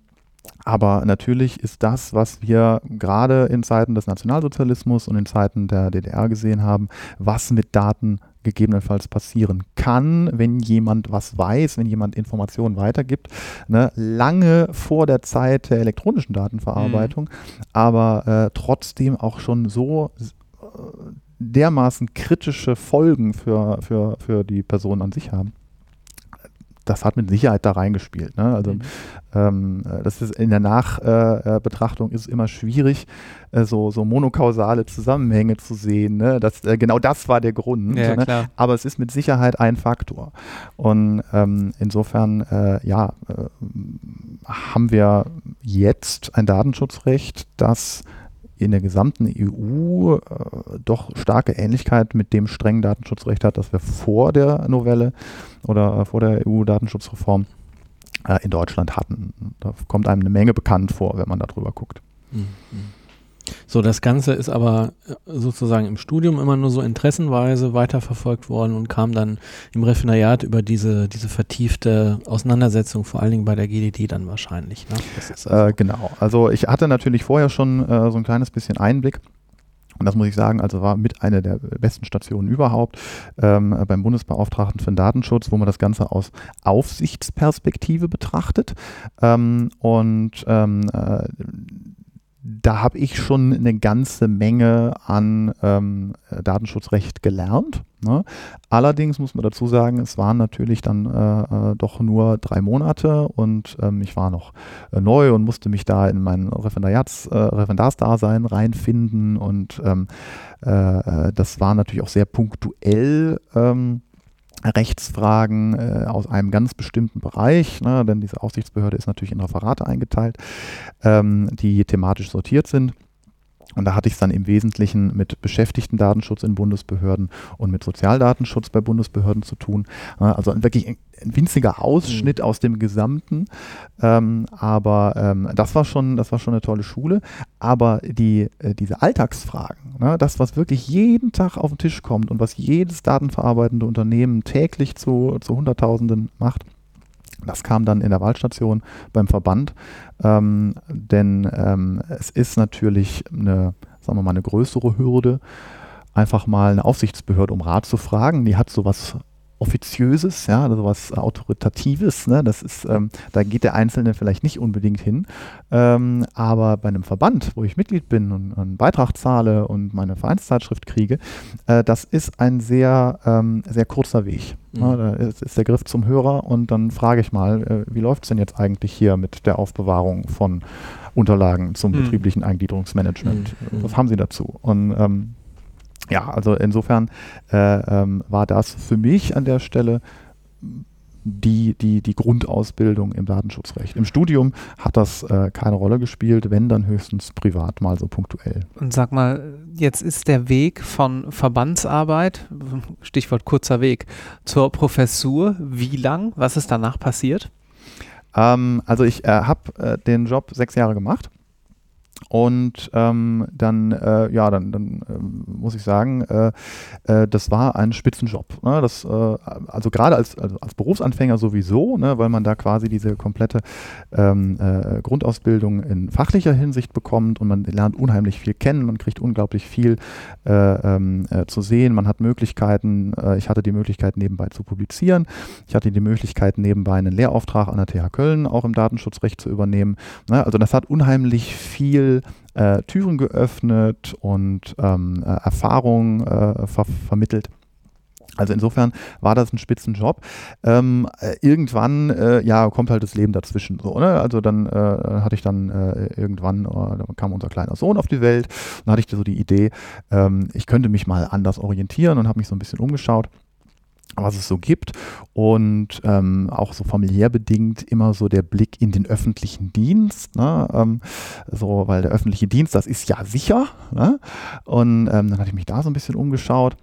aber natürlich ist das, was wir gerade in Zeiten des Nationalsozialismus und in Zeiten der DDR gesehen haben, was mit Daten gegebenenfalls passieren kann, wenn jemand was weiß, wenn jemand Informationen weitergibt, ne, lange vor der Zeit der elektronischen Datenverarbeitung, mhm. aber äh, trotzdem auch schon so äh, dermaßen kritische Folgen für, für, für die Person an sich haben das hat mit Sicherheit da reingespielt. Ne? Also mhm. ähm, das ist in der Nachbetrachtung äh, ist es immer schwierig, äh, so, so monokausale Zusammenhänge zu sehen. Ne? Das, äh, genau das war der Grund. Ja, ne? Aber es ist mit Sicherheit ein Faktor. Und ähm, insofern, äh, ja, äh, haben wir jetzt ein Datenschutzrecht, das in der gesamten EU äh, doch starke Ähnlichkeit mit dem strengen Datenschutzrecht hat, das wir vor der Novelle oder äh, vor der EU-Datenschutzreform äh, in Deutschland hatten. Da kommt einem eine Menge bekannt vor, wenn man darüber guckt. Mhm. So, das Ganze ist aber äh, sozusagen im Studium immer nur so interessenweise weiterverfolgt worden und kam dann im Refinariat über diese, diese vertiefte Auseinandersetzung, vor allen Dingen bei der GDD dann wahrscheinlich. Ne? Also äh, genau. Also ich hatte natürlich vorher schon äh, so ein kleines bisschen Einblick. Und das muss ich sagen, also war mit einer der besten Stationen überhaupt ähm, beim Bundesbeauftragten für den Datenschutz, wo man das Ganze aus Aufsichtsperspektive betrachtet. Ähm, und ähm, äh, da habe ich schon eine ganze Menge an ähm, Datenschutzrecht gelernt. Ne? Allerdings muss man dazu sagen, es waren natürlich dann äh, äh, doch nur drei Monate und ähm, ich war noch äh, neu und musste mich da in mein Referendariats, äh, Referendarsdasein reinfinden und ähm, äh, äh, das war natürlich auch sehr punktuell. Ähm, Rechtsfragen äh, aus einem ganz bestimmten Bereich, ne, denn diese Aufsichtsbehörde ist natürlich in Referate eingeteilt, ähm, die thematisch sortiert sind. Und da hatte ich es dann im Wesentlichen mit Beschäftigten-Datenschutz in Bundesbehörden und mit Sozialdatenschutz bei Bundesbehörden zu tun. Also wirklich ein, winziger Ausschnitt mhm. aus dem Gesamten. Ähm, aber ähm, das war schon, das war schon eine tolle Schule. Aber die, äh, diese Alltagsfragen, ne, das, was wirklich jeden Tag auf den Tisch kommt und was jedes datenverarbeitende Unternehmen täglich zu, zu Hunderttausenden macht, das kam dann in der Wahlstation beim Verband, ähm, denn ähm, es ist natürlich eine, sagen wir mal, eine größere Hürde, einfach mal eine Aufsichtsbehörde um Rat zu fragen. Die hat sowas Offiziöses, ja, also was Autoritatives, ne? das ist, ähm, da geht der Einzelne vielleicht nicht unbedingt hin, ähm, aber bei einem Verband, wo ich Mitglied bin und einen Beitrag zahle und meine Vereinszeitschrift kriege, äh, das ist ein sehr, ähm, sehr kurzer Weg. Mhm. Da ist, ist, der Griff zum Hörer und dann frage ich mal, äh, wie läuft es denn jetzt eigentlich hier mit der Aufbewahrung von Unterlagen zum mhm. betrieblichen Eingliederungsmanagement? Mhm. Was haben Sie dazu? Und ähm, ja, also insofern äh, ähm, war das für mich an der Stelle die, die, die Grundausbildung im Datenschutzrecht. Im Studium hat das äh, keine Rolle gespielt, wenn dann höchstens privat mal so punktuell. Und sag mal, jetzt ist der Weg von Verbandsarbeit, Stichwort kurzer Weg, zur Professur, wie lang? Was ist danach passiert? Ähm, also ich äh, habe äh, den Job sechs Jahre gemacht und ähm, dann, äh, ja, dann, dann äh, muss ich sagen, äh, äh, das war ein Spitzenjob. Ne? Das, äh, also gerade als, also als Berufsanfänger sowieso, ne? weil man da quasi diese komplette ähm, äh, Grundausbildung in fachlicher Hinsicht bekommt und man lernt unheimlich viel kennen, man kriegt unglaublich viel ähm, zu sehen, man hat Möglichkeiten, ich hatte die Möglichkeit nebenbei zu publizieren, ich hatte die Möglichkeit nebenbei einen Lehrauftrag an der TH Köln auch im Datenschutzrecht zu übernehmen. Ne? Also das hat unheimlich viel äh, Türen geöffnet und ähm, äh, Erfahrungen äh, ver vermittelt. Also insofern war das ein Spitzenjob. Ähm, äh, irgendwann, äh, ja, kommt halt das Leben dazwischen. So, ne? Also dann äh, hatte ich dann äh, irgendwann, äh, kam unser kleiner Sohn auf die Welt. Dann hatte ich so die Idee, ähm, ich könnte mich mal anders orientieren und habe mich so ein bisschen umgeschaut was es so gibt und ähm, auch so familiär bedingt immer so der Blick in den öffentlichen Dienst, ne? ähm, so, weil der öffentliche Dienst, das ist ja sicher ne? und ähm, dann hatte ich mich da so ein bisschen umgeschaut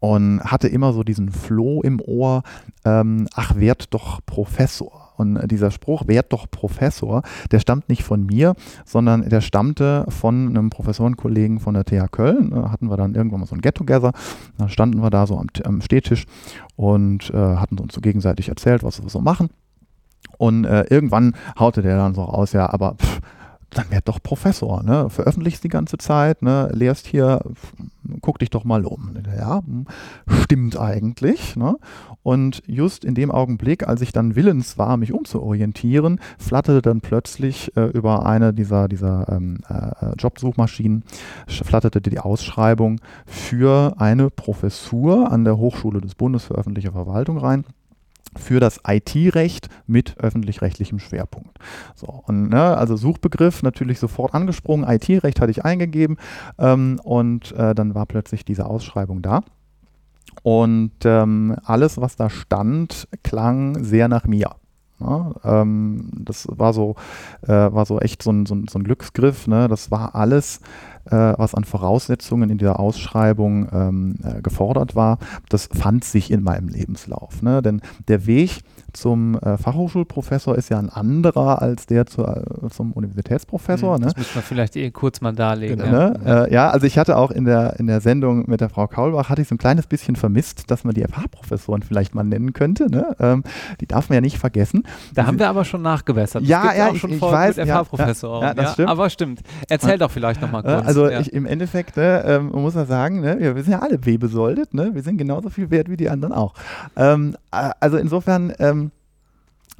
und hatte immer so diesen Floh im Ohr, ähm, ach, werd doch Professor. Und dieser Spruch, werd doch Professor, der stammt nicht von mir, sondern der stammte von einem Professorenkollegen von der TH Köln. Da hatten wir dann irgendwann mal so ein Get-Together. Da standen wir da so am, am Stehtisch und äh, hatten uns so gegenseitig erzählt, was wir so machen. Und äh, irgendwann haute der dann so raus, ja, aber pff, dann werd doch Professor, ne? Veröffentlichst die ganze Zeit, ne? Lehrst hier, guck dich doch mal um. Ja, stimmt eigentlich, ne? Und just in dem Augenblick, als ich dann willens war, mich umzuorientieren, flatterte dann plötzlich äh, über eine dieser, dieser ähm, äh, Jobsuchmaschinen, flatterte die Ausschreibung für eine Professur an der Hochschule des Bundes für öffentliche Verwaltung rein für das IT-Recht mit öffentlich-rechtlichem Schwerpunkt. So, und, ne, also Suchbegriff natürlich sofort angesprungen, IT-Recht hatte ich eingegeben ähm, und äh, dann war plötzlich diese Ausschreibung da. Und ähm, alles, was da stand, klang sehr nach mir. Ja, ähm, das war so, äh, war so echt so ein, so ein, so ein Glücksgriff. Ne? Das war alles äh, was an Voraussetzungen in dieser Ausschreibung ähm, äh, gefordert war, das fand sich in meinem Lebenslauf. Ne? Denn der Weg zum äh, Fachhochschulprofessor ist ja ein anderer als der zu, äh, zum Universitätsprofessor. Hm, ne? das müssen wir vielleicht eh kurz mal darlegen. Genau. Ne? Ja. Äh, ja, also ich hatte auch in der, in der Sendung mit der Frau Kaulbach, hatte ich so ein kleines bisschen vermisst, dass man die FH-Professoren vielleicht mal nennen könnte. Ne? Ähm, die darf man ja nicht vergessen. Da die haben wir aber schon nachgebessert. Ja, ja, ich, ich weiß. Mit FH-Professor. Ja, ja, das stimmt. Aber stimmt. Erzähl doch vielleicht nochmal kurz. Also ich, im Endeffekt, ne, ähm, muss man sagen, ne, wir, wir, sind ja alle wehbesoldet. Ne? Wir sind genauso viel wert wie die anderen auch. Ähm, also insofern ähm,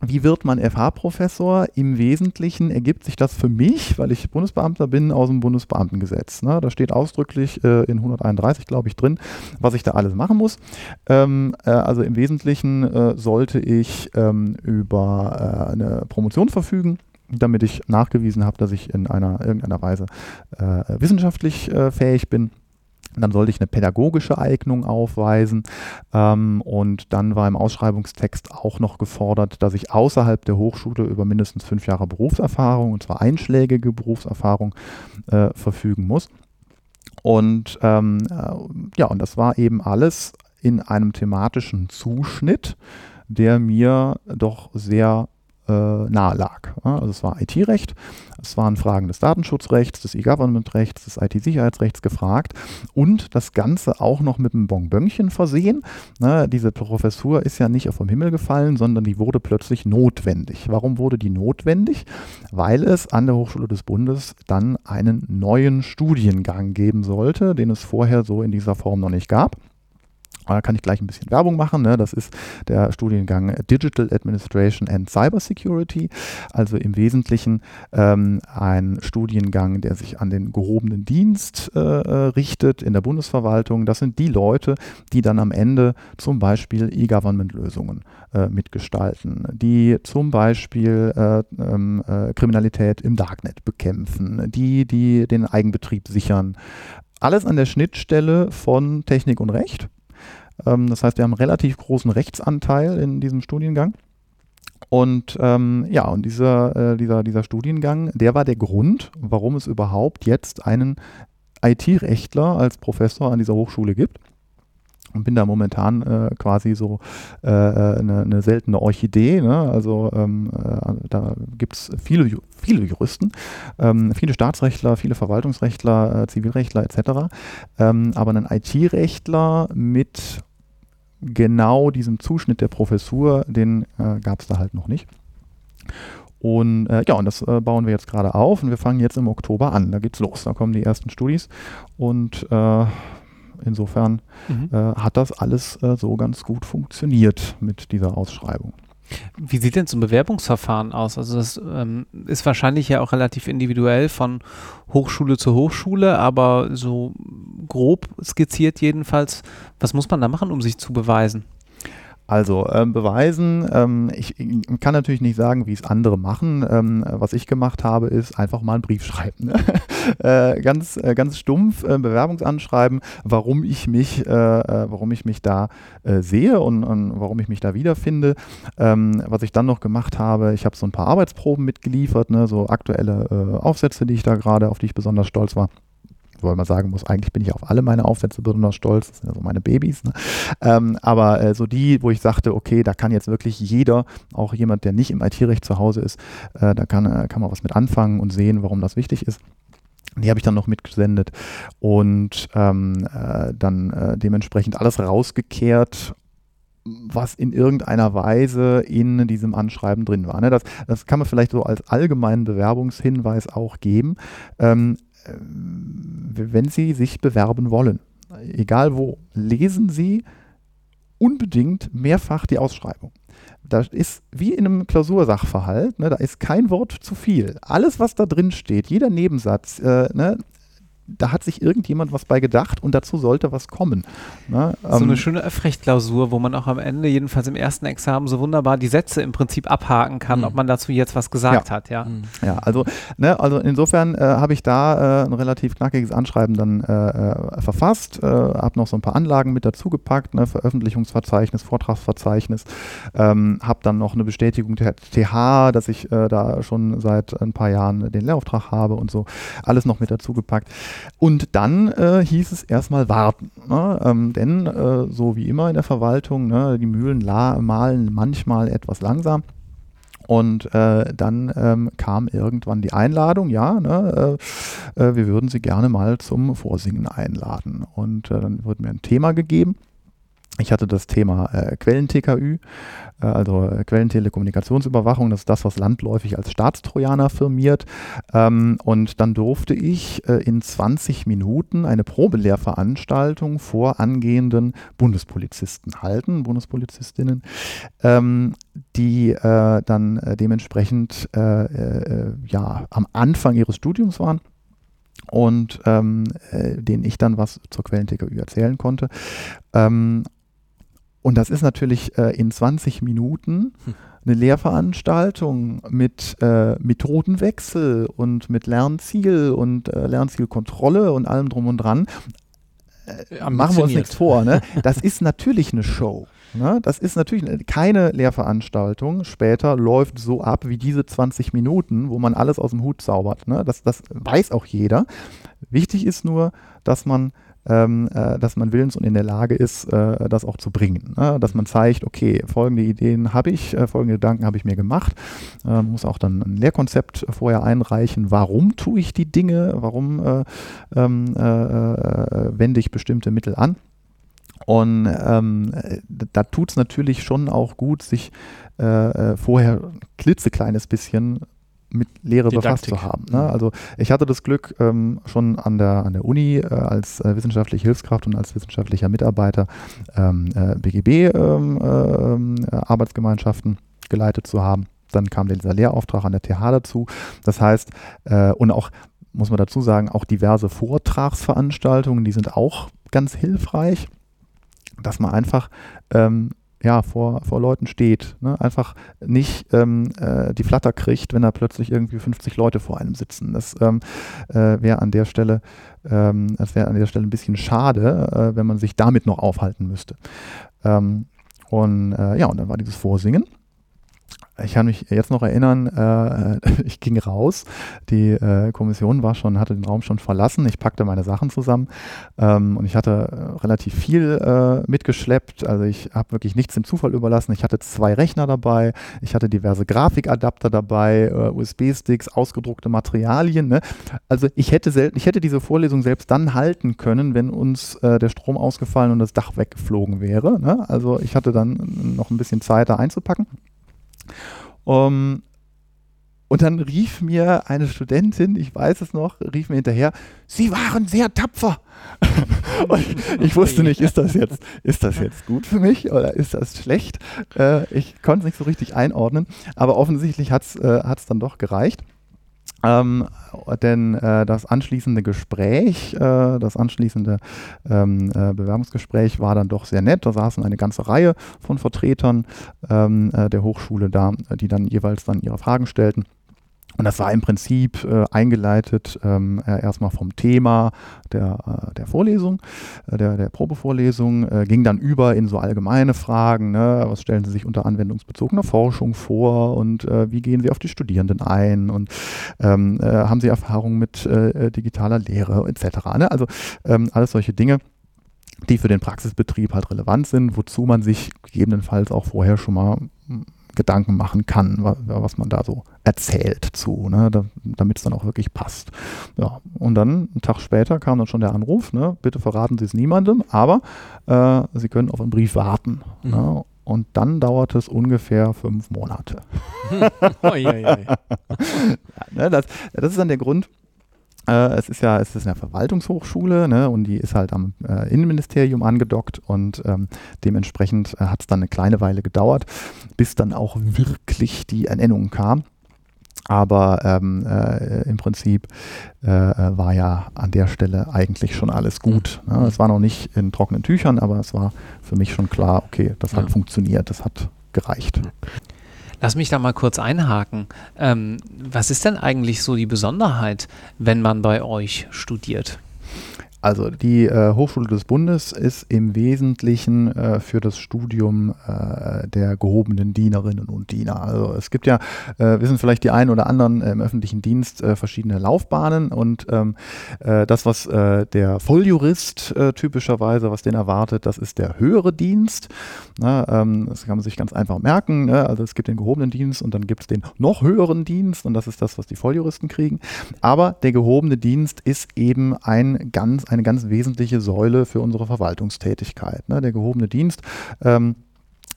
wie wird man FH-Professor? Im Wesentlichen ergibt sich das für mich, weil ich Bundesbeamter bin, aus dem Bundesbeamtengesetz. Ne? Da steht ausdrücklich äh, in 131, glaube ich, drin, was ich da alles machen muss. Ähm, äh, also im Wesentlichen äh, sollte ich ähm, über äh, eine Promotion verfügen damit ich nachgewiesen habe, dass ich in einer irgendeiner Weise äh, wissenschaftlich äh, fähig bin. Dann sollte ich eine pädagogische Eignung aufweisen. Ähm, und dann war im Ausschreibungstext auch noch gefordert, dass ich außerhalb der Hochschule über mindestens fünf Jahre Berufserfahrung, und zwar einschlägige Berufserfahrung, äh, verfügen muss. Und ähm, äh, ja, und das war eben alles in einem thematischen Zuschnitt, der mir doch sehr äh, nahe lag. Also es war IT-Recht, es waren Fragen des Datenschutzrechts, des E-Government-Rechts, des IT-Sicherheitsrechts gefragt und das Ganze auch noch mit einem Bonbönchen versehen. Ne, diese Professur ist ja nicht vom Himmel gefallen, sondern die wurde plötzlich notwendig. Warum wurde die notwendig? Weil es an der Hochschule des Bundes dann einen neuen Studiengang geben sollte, den es vorher so in dieser Form noch nicht gab. Da kann ich gleich ein bisschen Werbung machen. Ne? Das ist der Studiengang Digital Administration and Cybersecurity. Also im Wesentlichen ähm, ein Studiengang, der sich an den gehobenen Dienst äh, äh, richtet in der Bundesverwaltung. Das sind die Leute, die dann am Ende zum Beispiel E-Government-Lösungen äh, mitgestalten, die zum Beispiel äh, ähm, äh, Kriminalität im Darknet bekämpfen, die, die den Eigenbetrieb sichern. Alles an der Schnittstelle von Technik und Recht. Ähm, das heißt, wir haben einen relativ großen Rechtsanteil in diesem Studiengang. Und ähm, ja, und dieser, äh, dieser, dieser Studiengang, der war der Grund, warum es überhaupt jetzt einen IT-Rechtler als Professor an dieser Hochschule gibt und bin da momentan äh, quasi so äh, äh, eine, eine, seltene Orchidee. Ne? Also ähm, äh, da gibt es viele, viele Juristen, ähm, viele Staatsrechtler, viele Verwaltungsrechtler, äh, Zivilrechtler etc. Ähm, aber einen IT-Rechtler mit genau diesem Zuschnitt der Professur, den äh, gab es da halt noch nicht. Und äh, ja, und das äh, bauen wir jetzt gerade auf und wir fangen jetzt im Oktober an. Da geht's los. Da kommen die ersten Studis und äh, Insofern mhm. äh, hat das alles äh, so ganz gut funktioniert mit dieser Ausschreibung. Wie sieht denn so ein Bewerbungsverfahren aus? Also das ähm, ist wahrscheinlich ja auch relativ individuell von Hochschule zu Hochschule, aber so grob skizziert jedenfalls, was muss man da machen, um sich zu beweisen? Also ähm, beweisen, ähm, ich, ich, kann natürlich nicht sagen, wie es andere machen. Ähm, was ich gemacht habe, ist einfach mal einen Brief schreiben. Ne? äh, ganz, äh, ganz stumpf äh, Bewerbungsanschreiben, warum ich mich, äh, äh, warum ich mich da äh, sehe und, und, warum ich mich da wiederfinde. Ähm, was ich dann noch gemacht habe, ich habe so ein paar Arbeitsproben mitgeliefert, ne? so aktuelle Aufsätze, die ich da gerade, auf die ich besonders stolz war weil man sagen muss, eigentlich bin ich auf alle meine Aufsätze besonders stolz, das sind ja so meine Babys. Ne? Ähm, aber äh, so die, wo ich sagte, okay, da kann jetzt wirklich jeder, auch jemand, der nicht im IT-Recht zu Hause ist, äh, da kann, äh, kann man was mit anfangen und sehen, warum das wichtig ist. Die habe ich dann noch mitgesendet und ähm, äh, dann äh, dementsprechend alles rausgekehrt was in irgendeiner Weise in diesem Anschreiben drin war. Ne? Das, das kann man vielleicht so als allgemeinen Bewerbungshinweis auch geben. Ähm, äh, wenn Sie sich bewerben wollen, egal wo, lesen Sie unbedingt mehrfach die Ausschreibung. Da ist wie in einem Klausursachverhalt, ne, da ist kein Wort zu viel. Alles, was da drin steht, jeder Nebensatz, äh, ne, da hat sich irgendjemand was bei gedacht und dazu sollte was kommen. Ne? So eine ähm, schöne Öffrechtklausur, wo man auch am Ende, jedenfalls im ersten Examen, so wunderbar die Sätze im Prinzip abhaken kann, mhm. ob man dazu jetzt was gesagt ja. hat. Ja, mhm. ja also, ne, also insofern äh, habe ich da äh, ein relativ knackiges Anschreiben dann äh, äh verfasst, äh, habe noch so ein paar Anlagen mit dazu gepackt, ne, Veröffentlichungsverzeichnis, Vortragsverzeichnis, ähm, habe dann noch eine Bestätigung der TH, dass ich äh, da schon seit ein paar Jahren den Lehrauftrag habe und so, alles noch mit dazu gepackt. Und dann äh, hieß es erstmal warten. Ne? Ähm, denn äh, so wie immer in der Verwaltung, ne, die Mühlen malen manchmal etwas langsam. Und äh, dann ähm, kam irgendwann die Einladung, ja, ne, äh, äh, wir würden Sie gerne mal zum Vorsingen einladen. Und äh, dann wurde mir ein Thema gegeben. Ich hatte das Thema äh, Quellen-TKÜ, äh, also äh, Quellentelekommunikationsüberwachung. Das ist das, was landläufig als Staatstrojaner firmiert. Ähm, und dann durfte ich äh, in 20 Minuten eine Probelehrveranstaltung vor angehenden Bundespolizisten halten, Bundespolizistinnen, ähm, die äh, dann äh, dementsprechend ja, am Anfang ihres Studiums waren und ähm, äh, denen ich dann was zur Quellen-TKÜ erzählen konnte. Ähm, und das ist natürlich äh, in 20 Minuten hm. eine Lehrveranstaltung mit äh, Methodenwechsel und mit Lernziel und äh, Lernzielkontrolle und allem drum und dran. Äh, machen wir uns nichts vor. Ne? Das ist natürlich eine Show. Ne? Das ist natürlich keine Lehrveranstaltung. Später läuft so ab wie diese 20 Minuten, wo man alles aus dem Hut zaubert. Ne? Das, das weiß auch jeder. Wichtig ist nur, dass man ähm, äh, dass man willens und in der Lage ist, äh, das auch zu bringen. Ne? Dass man zeigt, okay, folgende Ideen habe ich, äh, folgende Gedanken habe ich mir gemacht. Man ähm, muss auch dann ein Lehrkonzept vorher einreichen. Warum tue ich die Dinge? Warum äh, ähm, äh, äh, wende ich bestimmte Mittel an? Und ähm, da tut es natürlich schon auch gut, sich äh, vorher ein klitzekleines bisschen mit Lehre Didaktik. befasst zu haben. Ne? Also ich hatte das Glück, ähm, schon an der, an der Uni äh, als äh, wissenschaftliche Hilfskraft und als wissenschaftlicher Mitarbeiter ähm, äh, BGB-Arbeitsgemeinschaften ähm, äh, geleitet zu haben. Dann kam dieser Lehrauftrag an der TH dazu. Das heißt, äh, und auch, muss man dazu sagen, auch diverse Vortragsveranstaltungen, die sind auch ganz hilfreich, dass man einfach ähm, ja, vor, vor Leuten steht. Ne? Einfach nicht ähm, äh, die Flatter kriegt, wenn da plötzlich irgendwie 50 Leute vor einem sitzen. Das ähm, äh, wäre an der Stelle, ähm, das wäre an der Stelle ein bisschen schade, äh, wenn man sich damit noch aufhalten müsste. Ähm, und äh, ja, und dann war dieses Vorsingen ich kann mich jetzt noch erinnern, äh, ich ging raus, die äh, Kommission war schon, hatte den Raum schon verlassen, ich packte meine Sachen zusammen ähm, und ich hatte äh, relativ viel äh, mitgeschleppt, also ich habe wirklich nichts dem Zufall überlassen. Ich hatte zwei Rechner dabei, ich hatte diverse Grafikadapter dabei, äh, USB-Sticks, ausgedruckte Materialien. Ne? Also ich hätte, ich hätte diese Vorlesung selbst dann halten können, wenn uns äh, der Strom ausgefallen und das Dach weggeflogen wäre. Ne? Also ich hatte dann noch ein bisschen Zeit da einzupacken. Um, und dann rief mir eine Studentin, ich weiß es noch, rief mir hinterher, Sie waren sehr tapfer. und ich wusste nicht, ist das jetzt, ist das jetzt gut für mich oder ist das schlecht? Äh, ich konnte es nicht so richtig einordnen, aber offensichtlich hat es äh, dann doch gereicht. Ähm, denn äh, das anschließende Gespräch, äh, das anschließende ähm, äh, Bewerbungsgespräch war dann doch sehr nett. Da saßen eine ganze Reihe von Vertretern ähm, äh, der Hochschule da, die dann jeweils dann ihre Fragen stellten. Und das war im Prinzip äh, eingeleitet ähm, äh, erstmal vom Thema der, äh, der Vorlesung, äh, der, der Probevorlesung, äh, ging dann über in so allgemeine Fragen. Ne? Was stellen Sie sich unter anwendungsbezogener Forschung vor und äh, wie gehen Sie auf die Studierenden ein und ähm, haben Sie Erfahrung mit digitaler Lehre etc. Ne? Also ähm, alles solche Dinge die für den Praxisbetrieb halt relevant sind, wozu man sich gegebenenfalls auch vorher schon mal Gedanken machen kann, was man da so erzählt zu, ne, damit es dann auch wirklich passt. Ja, und dann einen Tag später kam dann schon der Anruf, ne, bitte verraten Sie es niemandem, aber äh, Sie können auf einen Brief warten. Mhm. Ne, und dann dauert es ungefähr fünf Monate. oh, ja, ja, ja. ne, das, das ist dann der Grund, äh, es ist ja, es ist eine Verwaltungshochschule ne, und die ist halt am äh, Innenministerium angedockt und ähm, dementsprechend äh, hat es dann eine kleine Weile gedauert, bis dann auch wirklich die Ernennung kam. Aber ähm, äh, im Prinzip äh, war ja an der Stelle eigentlich schon alles gut. Ne? Es war noch nicht in trockenen Tüchern, aber es war für mich schon klar, okay, das ja. hat funktioniert, das hat gereicht. Lass mich da mal kurz einhaken. Ähm, was ist denn eigentlich so die Besonderheit, wenn man bei euch studiert? Also die äh, Hochschule des Bundes ist im Wesentlichen äh, für das Studium äh, der gehobenen Dienerinnen und Diener. Also es gibt ja, äh, wissen vielleicht die einen oder anderen im öffentlichen Dienst äh, verschiedene Laufbahnen und ähm, äh, das, was der Volljurist typischerweise, was den erwartet, das ist der höhere Dienst. Na, ähm, das kann man sich ganz einfach merken. Ne? Also es gibt den gehobenen Dienst und dann gibt es den noch höheren Dienst und das ist das, was die Volljuristen kriegen. Aber der gehobene Dienst ist eben ein ganz, eine ganz wesentliche Säule für unsere Verwaltungstätigkeit. Ne? Der gehobene Dienst. Ähm,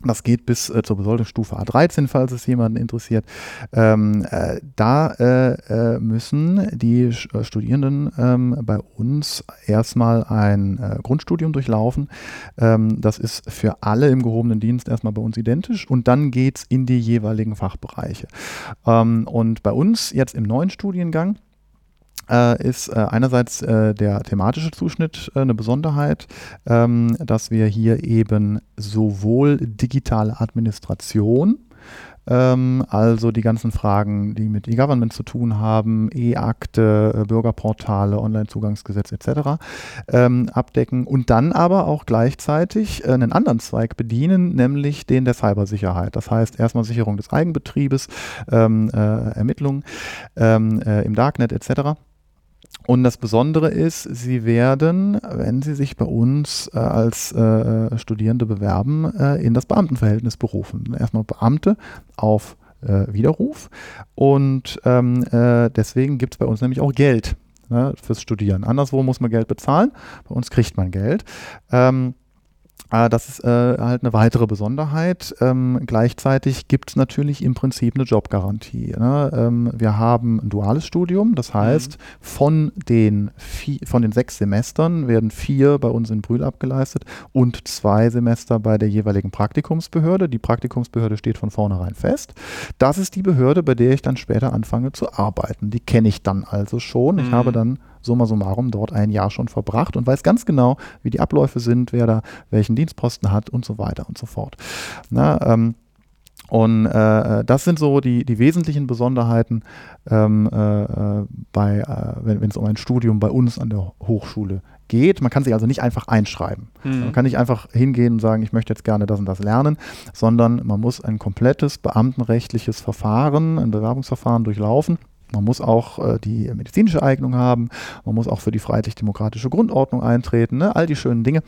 das geht bis äh, zur Besoldungsstufe A13, falls es jemanden interessiert. Ähm, äh, da äh, äh müssen die äh, Studierenden ähm, bei uns erstmal ein äh, Grundstudium durchlaufen. Ähm, das ist für alle im gehobenen Dienst erstmal bei uns identisch und dann geht es in die jeweiligen Fachbereiche. Ähm, und bei uns jetzt im neuen Studiengang äh, ist äh, einerseits äh, der thematische Zuschnitt äh, eine Besonderheit, ähm, dass wir hier eben sowohl digitale Administration ähm, also die ganzen Fragen, die mit E-Government zu tun haben, E-Akte, äh, Bürgerportale, Onlinezugangsgesetz etc. Ähm, abdecken und dann aber auch gleichzeitig äh, einen anderen Zweig bedienen, nämlich den der Cybersicherheit. Das heißt erstmal Sicherung des Eigenbetriebes, ähm, äh, Ermittlungen ähm, äh, im Darknet etc. Und das Besondere ist, Sie werden, wenn Sie sich bei uns äh, als äh, Studierende bewerben, äh, in das Beamtenverhältnis berufen. Erstmal Beamte auf äh, Widerruf und ähm, äh, deswegen gibt es bei uns nämlich auch Geld ne, fürs Studieren. Anderswo muss man Geld bezahlen, bei uns kriegt man Geld. Ähm, äh, das ist äh, halt eine weitere Besonderheit. Ähm, gleichzeitig gibt es natürlich im Prinzip eine Jobgarantie. Ne? Ähm, wir haben ein duales Studium, das heißt, mhm. von, den vier, von den sechs Semestern werden vier bei uns in Brühl abgeleistet und zwei Semester bei der jeweiligen Praktikumsbehörde. Die Praktikumsbehörde steht von vornherein fest. Das ist die Behörde, bei der ich dann später anfange zu arbeiten. Die kenne ich dann also schon. Mhm. Ich habe dann summa summarum dort ein Jahr schon verbracht und weiß ganz genau, wie die Abläufe sind, wer da welchen Dienstposten hat und so weiter und so fort. Na, ähm, und äh, das sind so die, die wesentlichen Besonderheiten ähm, äh, äh bei, äh, wenn es um ein Studium bei uns an der Hochschule geht. Man kann sich also nicht einfach einschreiben. Mhm. Man kann nicht einfach hingehen und sagen, ich möchte jetzt gerne das und das lernen, sondern man muss ein komplettes beamtenrechtliches Verfahren, ein Bewerbungsverfahren durchlaufen. Man muss auch äh, die medizinische Eignung haben, man muss auch für die freiheitlich-demokratische Grundordnung eintreten, ne? all die schönen Dinge.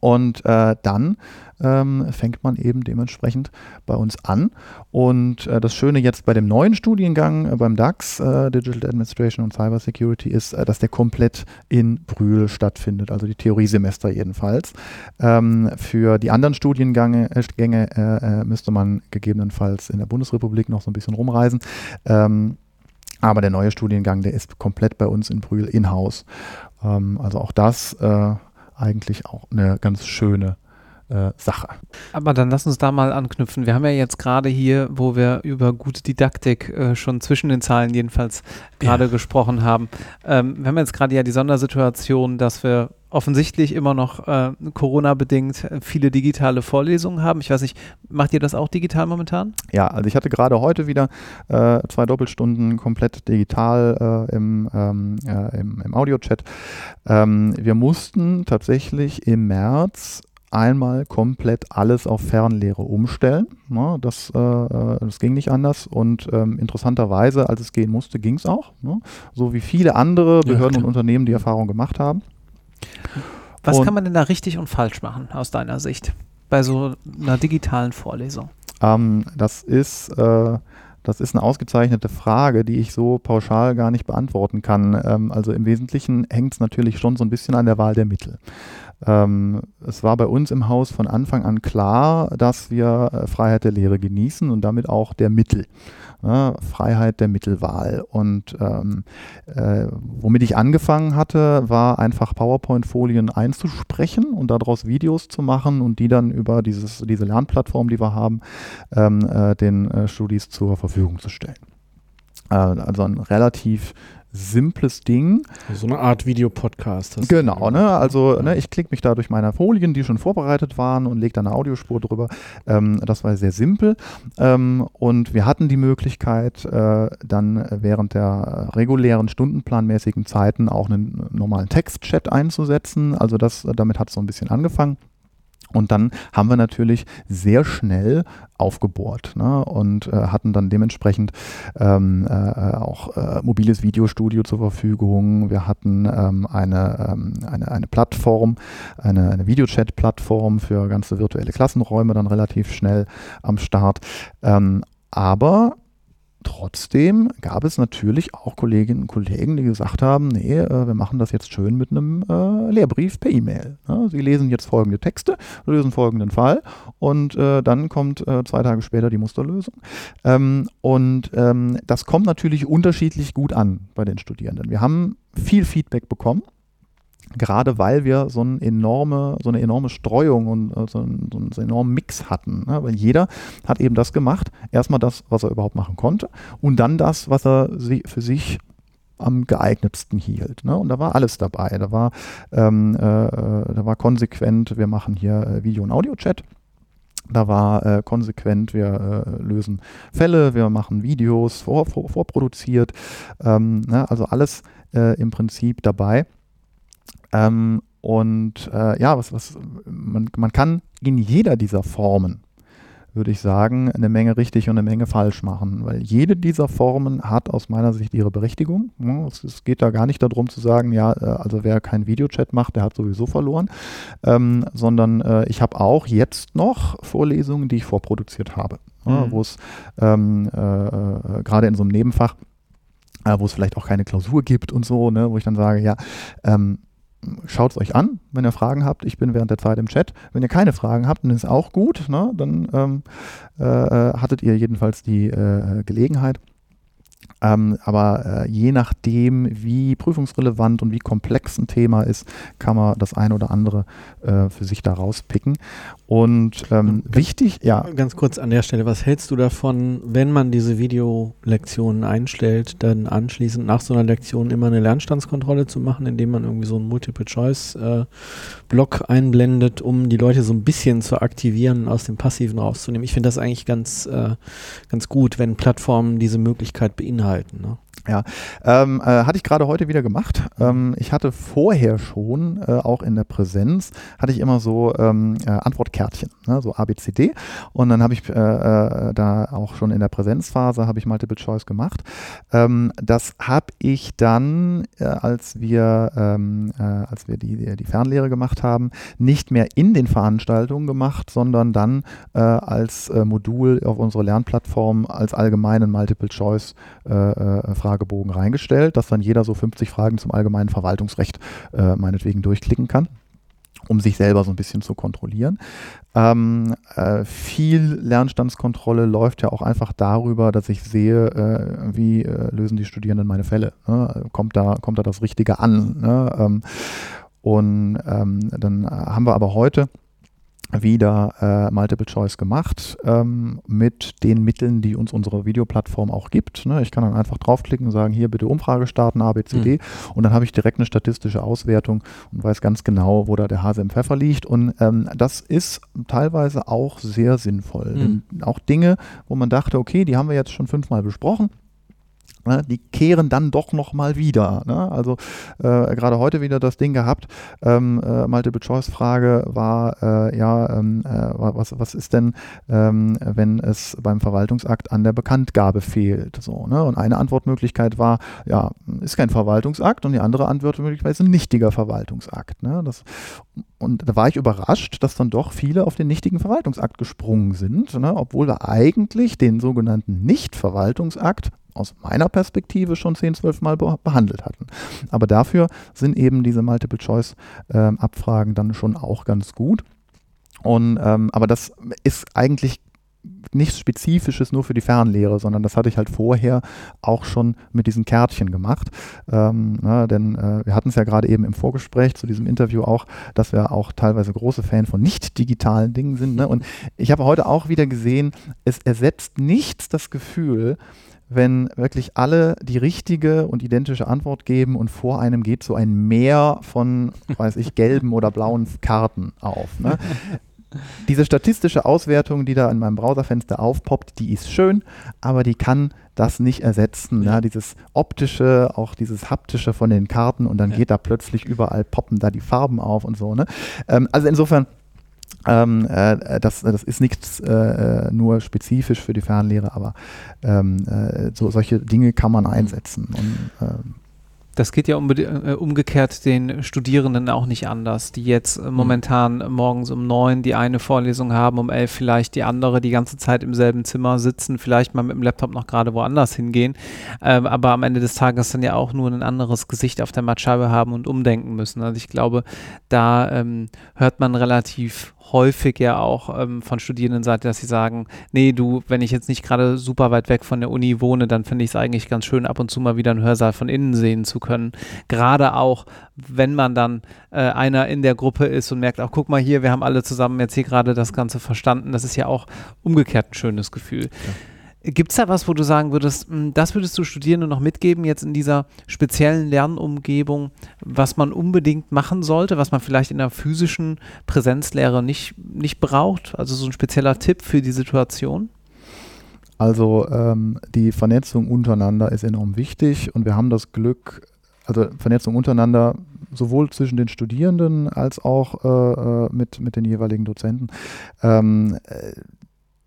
Und äh, dann ähm, fängt man eben dementsprechend bei uns an. Und äh, das Schöne jetzt bei dem neuen Studiengang äh, beim DAX, äh, Digital Administration und Cyber Security, ist, äh, dass der komplett in Brühl stattfindet, also die Theoriesemester jedenfalls. Ähm, für die anderen Studiengänge äh, müsste man gegebenenfalls in der Bundesrepublik noch so ein bisschen rumreisen. Ähm, aber der neue Studiengang, der ist komplett bei uns in Brühl in-house. Ähm, also auch das äh, eigentlich auch eine ganz schöne äh, Sache. Aber dann lass uns da mal anknüpfen. Wir haben ja jetzt gerade hier, wo wir über gute Didaktik äh, schon zwischen den Zahlen jedenfalls gerade ja. gesprochen haben. Ähm, wir haben jetzt gerade ja die Sondersituation, dass wir offensichtlich immer noch äh, Corona-bedingt viele digitale Vorlesungen haben. Ich weiß nicht, macht ihr das auch digital momentan? Ja, also ich hatte gerade heute wieder äh, zwei Doppelstunden komplett digital äh, im, ähm, äh, im, im Audio-Chat. Ähm, wir mussten tatsächlich im März einmal komplett alles auf Fernlehre umstellen. Ja, das, äh, äh, das ging nicht anders und ähm, interessanterweise, als es gehen musste, ging es auch. Ne? So wie viele andere Behörden ja, und Unternehmen die Erfahrung gemacht haben. Was und kann man denn da richtig und falsch machen aus deiner Sicht bei so einer digitalen Vorlesung? Ähm, das ist äh, das ist eine ausgezeichnete Frage, die ich so pauschal gar nicht beantworten kann. Ähm, also im Wesentlichen hängt es natürlich schon so ein bisschen an der Wahl der Mittel. Ähm, es war bei uns im Haus von Anfang an klar, dass wir äh, Freiheit der Lehre genießen und damit auch der Mittel. Ne? Freiheit der Mittelwahl. Und ähm, äh, womit ich angefangen hatte, war einfach PowerPoint-Folien einzusprechen und daraus Videos zu machen und die dann über dieses, diese Lernplattform, die wir haben, ähm, äh, den äh, Studis zur Verfügung zu stellen. Äh, also ein relativ simples Ding. So eine Art Videopodcast. Genau, ne? also ne, ich klicke mich da durch meine Folien, die schon vorbereitet waren und lege da eine Audiospur drüber. Ähm, das war sehr simpel ähm, und wir hatten die Möglichkeit, äh, dann während der regulären stundenplanmäßigen Zeiten auch einen normalen Textchat einzusetzen. Also das, damit hat es so ein bisschen angefangen. Und dann haben wir natürlich sehr schnell aufgebohrt ne, und äh, hatten dann dementsprechend ähm, äh, auch äh, mobiles Videostudio zur Verfügung. Wir hatten ähm, eine, ähm, eine, eine Plattform, eine, eine Videochat-Plattform für ganze virtuelle Klassenräume dann relativ schnell am Start. Ähm, aber Trotzdem gab es natürlich auch Kolleginnen und Kollegen, die gesagt haben, nee, äh, wir machen das jetzt schön mit einem äh, Lehrbrief per E-Mail. Ja, Sie lesen jetzt folgende Texte, lösen folgenden Fall und äh, dann kommt äh, zwei Tage später die Musterlösung. Ähm, und ähm, das kommt natürlich unterschiedlich gut an bei den Studierenden. Wir haben viel Feedback bekommen gerade weil wir so, eine enorme, so eine enorme Streuung und äh, so, einen, so einen enormen Mix hatten. Ne? Weil jeder hat eben das gemacht, erstmal das, was er überhaupt machen konnte und dann das, was er für sich am geeignetsten hielt. Ne? Und da war alles dabei. Da war, ähm, äh, äh, da war konsequent, wir machen hier äh, Video- und Audio-Chat. Da war äh, konsequent, wir äh, lösen Fälle, wir machen Videos vor, vor, vorproduziert. Ähm, ne? Also alles im Prinzip dabei. Ähm, und äh, ja, was, was, man, man kann in jeder dieser Formen, würde ich sagen, eine Menge richtig und eine Menge falsch machen, weil jede dieser Formen hat aus meiner Sicht ihre Berechtigung. Es, es geht da gar nicht darum zu sagen, ja, äh, also wer keinen Videochat macht, der hat sowieso verloren, ähm, sondern äh, ich habe auch jetzt noch Vorlesungen, die ich vorproduziert habe, mhm. wo es ähm, äh, äh, gerade in so einem Nebenfach, äh, wo es vielleicht auch keine Klausur gibt und so, ne, wo ich dann sage, ja, ähm, schaut es euch an, wenn ihr Fragen habt. Ich bin während der Zeit im Chat. Wenn ihr keine Fragen habt, dann ist auch gut. Ne? Dann ähm, äh, äh hattet ihr jedenfalls die äh, Gelegenheit. Ähm, aber äh, je nachdem, wie prüfungsrelevant und wie komplex ein Thema ist, kann man das ein oder andere äh, für sich da rauspicken. Und ähm, ganz, wichtig, ja. Ganz kurz an der Stelle, was hältst du davon, wenn man diese Videolektionen einstellt, dann anschließend nach so einer Lektion immer eine Lernstandskontrolle zu machen, indem man irgendwie so einen Multiple-Choice-Block äh, einblendet, um die Leute so ein bisschen zu aktivieren, aus dem Passiven rauszunehmen? Ich finde das eigentlich ganz, äh, ganz gut, wenn Plattformen diese Möglichkeit beinhalten. Ne? Ja, ähm, äh, hatte ich gerade heute wieder gemacht. Ähm, ich hatte vorher schon, äh, auch in der Präsenz, hatte ich immer so ähm, äh, Antwortkärtchen, ne, so ABCD. Und dann habe ich äh, äh, da auch schon in der Präsenzphase habe ich Multiple Choice gemacht. Ähm, das habe ich dann, äh, als wir, ähm, als wir die, die Fernlehre gemacht haben, nicht mehr in den Veranstaltungen gemacht, sondern dann als Modul auf unserer Lernplattform als allgemeinen Multiple Choice Frage Fragebogen reingestellt, dass dann jeder so 50 Fragen zum allgemeinen Verwaltungsrecht äh, meinetwegen durchklicken kann um sich selber so ein bisschen zu kontrollieren. Ähm, äh, viel Lernstandskontrolle läuft ja auch einfach darüber, dass ich sehe, äh, wie äh, lösen die Studierenden meine Fälle. Ne? Kommt, da, kommt da das Richtige an? Ne? Ähm, und ähm, dann haben wir aber heute wieder äh, Multiple Choice gemacht ähm, mit den Mitteln, die uns unsere Videoplattform auch gibt. Ne? Ich kann dann einfach draufklicken und sagen, hier bitte Umfrage starten, ABCD mhm. und dann habe ich direkt eine statistische Auswertung und weiß ganz genau, wo da der Hase im Pfeffer liegt und ähm, das ist teilweise auch sehr sinnvoll. Mhm. Auch Dinge, wo man dachte, okay, die haben wir jetzt schon fünfmal besprochen, die kehren dann doch nochmal wieder. Ne? Also äh, gerade heute wieder das Ding gehabt, ähm, äh, Multiple-Choice-Frage war, äh, ja, ähm, äh, was, was ist denn, ähm, wenn es beim Verwaltungsakt an der Bekanntgabe fehlt? So, ne? Und eine Antwortmöglichkeit war, ja, ist kein Verwaltungsakt und die andere Antwortmöglichkeit ist ein nichtiger Verwaltungsakt. Ne? Das, und da war ich überrascht, dass dann doch viele auf den nichtigen Verwaltungsakt gesprungen sind, ne? obwohl wir eigentlich den sogenannten Nicht-Verwaltungsakt aus meiner Perspektive schon 10, 12 Mal behandelt hatten. Aber dafür sind eben diese Multiple-Choice-Abfragen ähm, dann schon auch ganz gut. Und, ähm, aber das ist eigentlich nichts Spezifisches nur für die Fernlehre, sondern das hatte ich halt vorher auch schon mit diesen Kärtchen gemacht. Ähm, na, denn äh, wir hatten es ja gerade eben im Vorgespräch zu diesem Interview auch, dass wir auch teilweise große Fan von nicht digitalen Dingen sind. Ne? Und ich habe heute auch wieder gesehen, es ersetzt nichts das Gefühl, wenn wirklich alle die richtige und identische Antwort geben und vor einem geht so ein Meer von, weiß ich, gelben oder blauen Karten auf. Ne? Diese statistische Auswertung, die da in meinem Browserfenster aufpoppt, die ist schön, aber die kann das nicht ersetzen. Ja. Ne? Dieses optische, auch dieses haptische von den Karten und dann ja. geht da plötzlich überall poppen da die Farben auf und so. Ne? Ähm, also insofern ähm, äh, das, das ist nichts äh, äh, nur spezifisch für die Fernlehre, aber ähm, äh, so, solche Dinge kann man einsetzen. Und, ähm, das geht ja äh, umgekehrt den Studierenden auch nicht anders, die jetzt äh, mhm. momentan morgens um neun die eine Vorlesung haben, um elf vielleicht die andere, die ganze Zeit im selben Zimmer sitzen, vielleicht mal mit dem Laptop noch gerade woanders hingehen, ähm, aber am Ende des Tages dann ja auch nur ein anderes Gesicht auf der Mattscheibe haben und umdenken müssen. Also ich glaube, da ähm, hört man relativ häufig ja auch ähm, von Studierendenseite, dass sie sagen, nee, du, wenn ich jetzt nicht gerade super weit weg von der Uni wohne, dann finde ich es eigentlich ganz schön, ab und zu mal wieder einen Hörsaal von innen sehen zu können. Gerade auch, wenn man dann äh, einer in der Gruppe ist und merkt, auch guck mal hier, wir haben alle zusammen jetzt hier gerade das Ganze verstanden. Das ist ja auch umgekehrt ein schönes Gefühl. Ja. Gibt es da was, wo du sagen würdest, hm, das würdest du Studierenden noch mitgeben, jetzt in dieser speziellen Lernumgebung, was man unbedingt machen sollte, was man vielleicht in der physischen Präsenzlehre nicht, nicht braucht? Also so ein spezieller Tipp für die Situation? Also ähm, die Vernetzung untereinander ist enorm wichtig und wir haben das Glück, also Vernetzung untereinander sowohl zwischen den Studierenden als auch äh, äh mit, mit den jeweiligen Dozenten. Ähm, äh,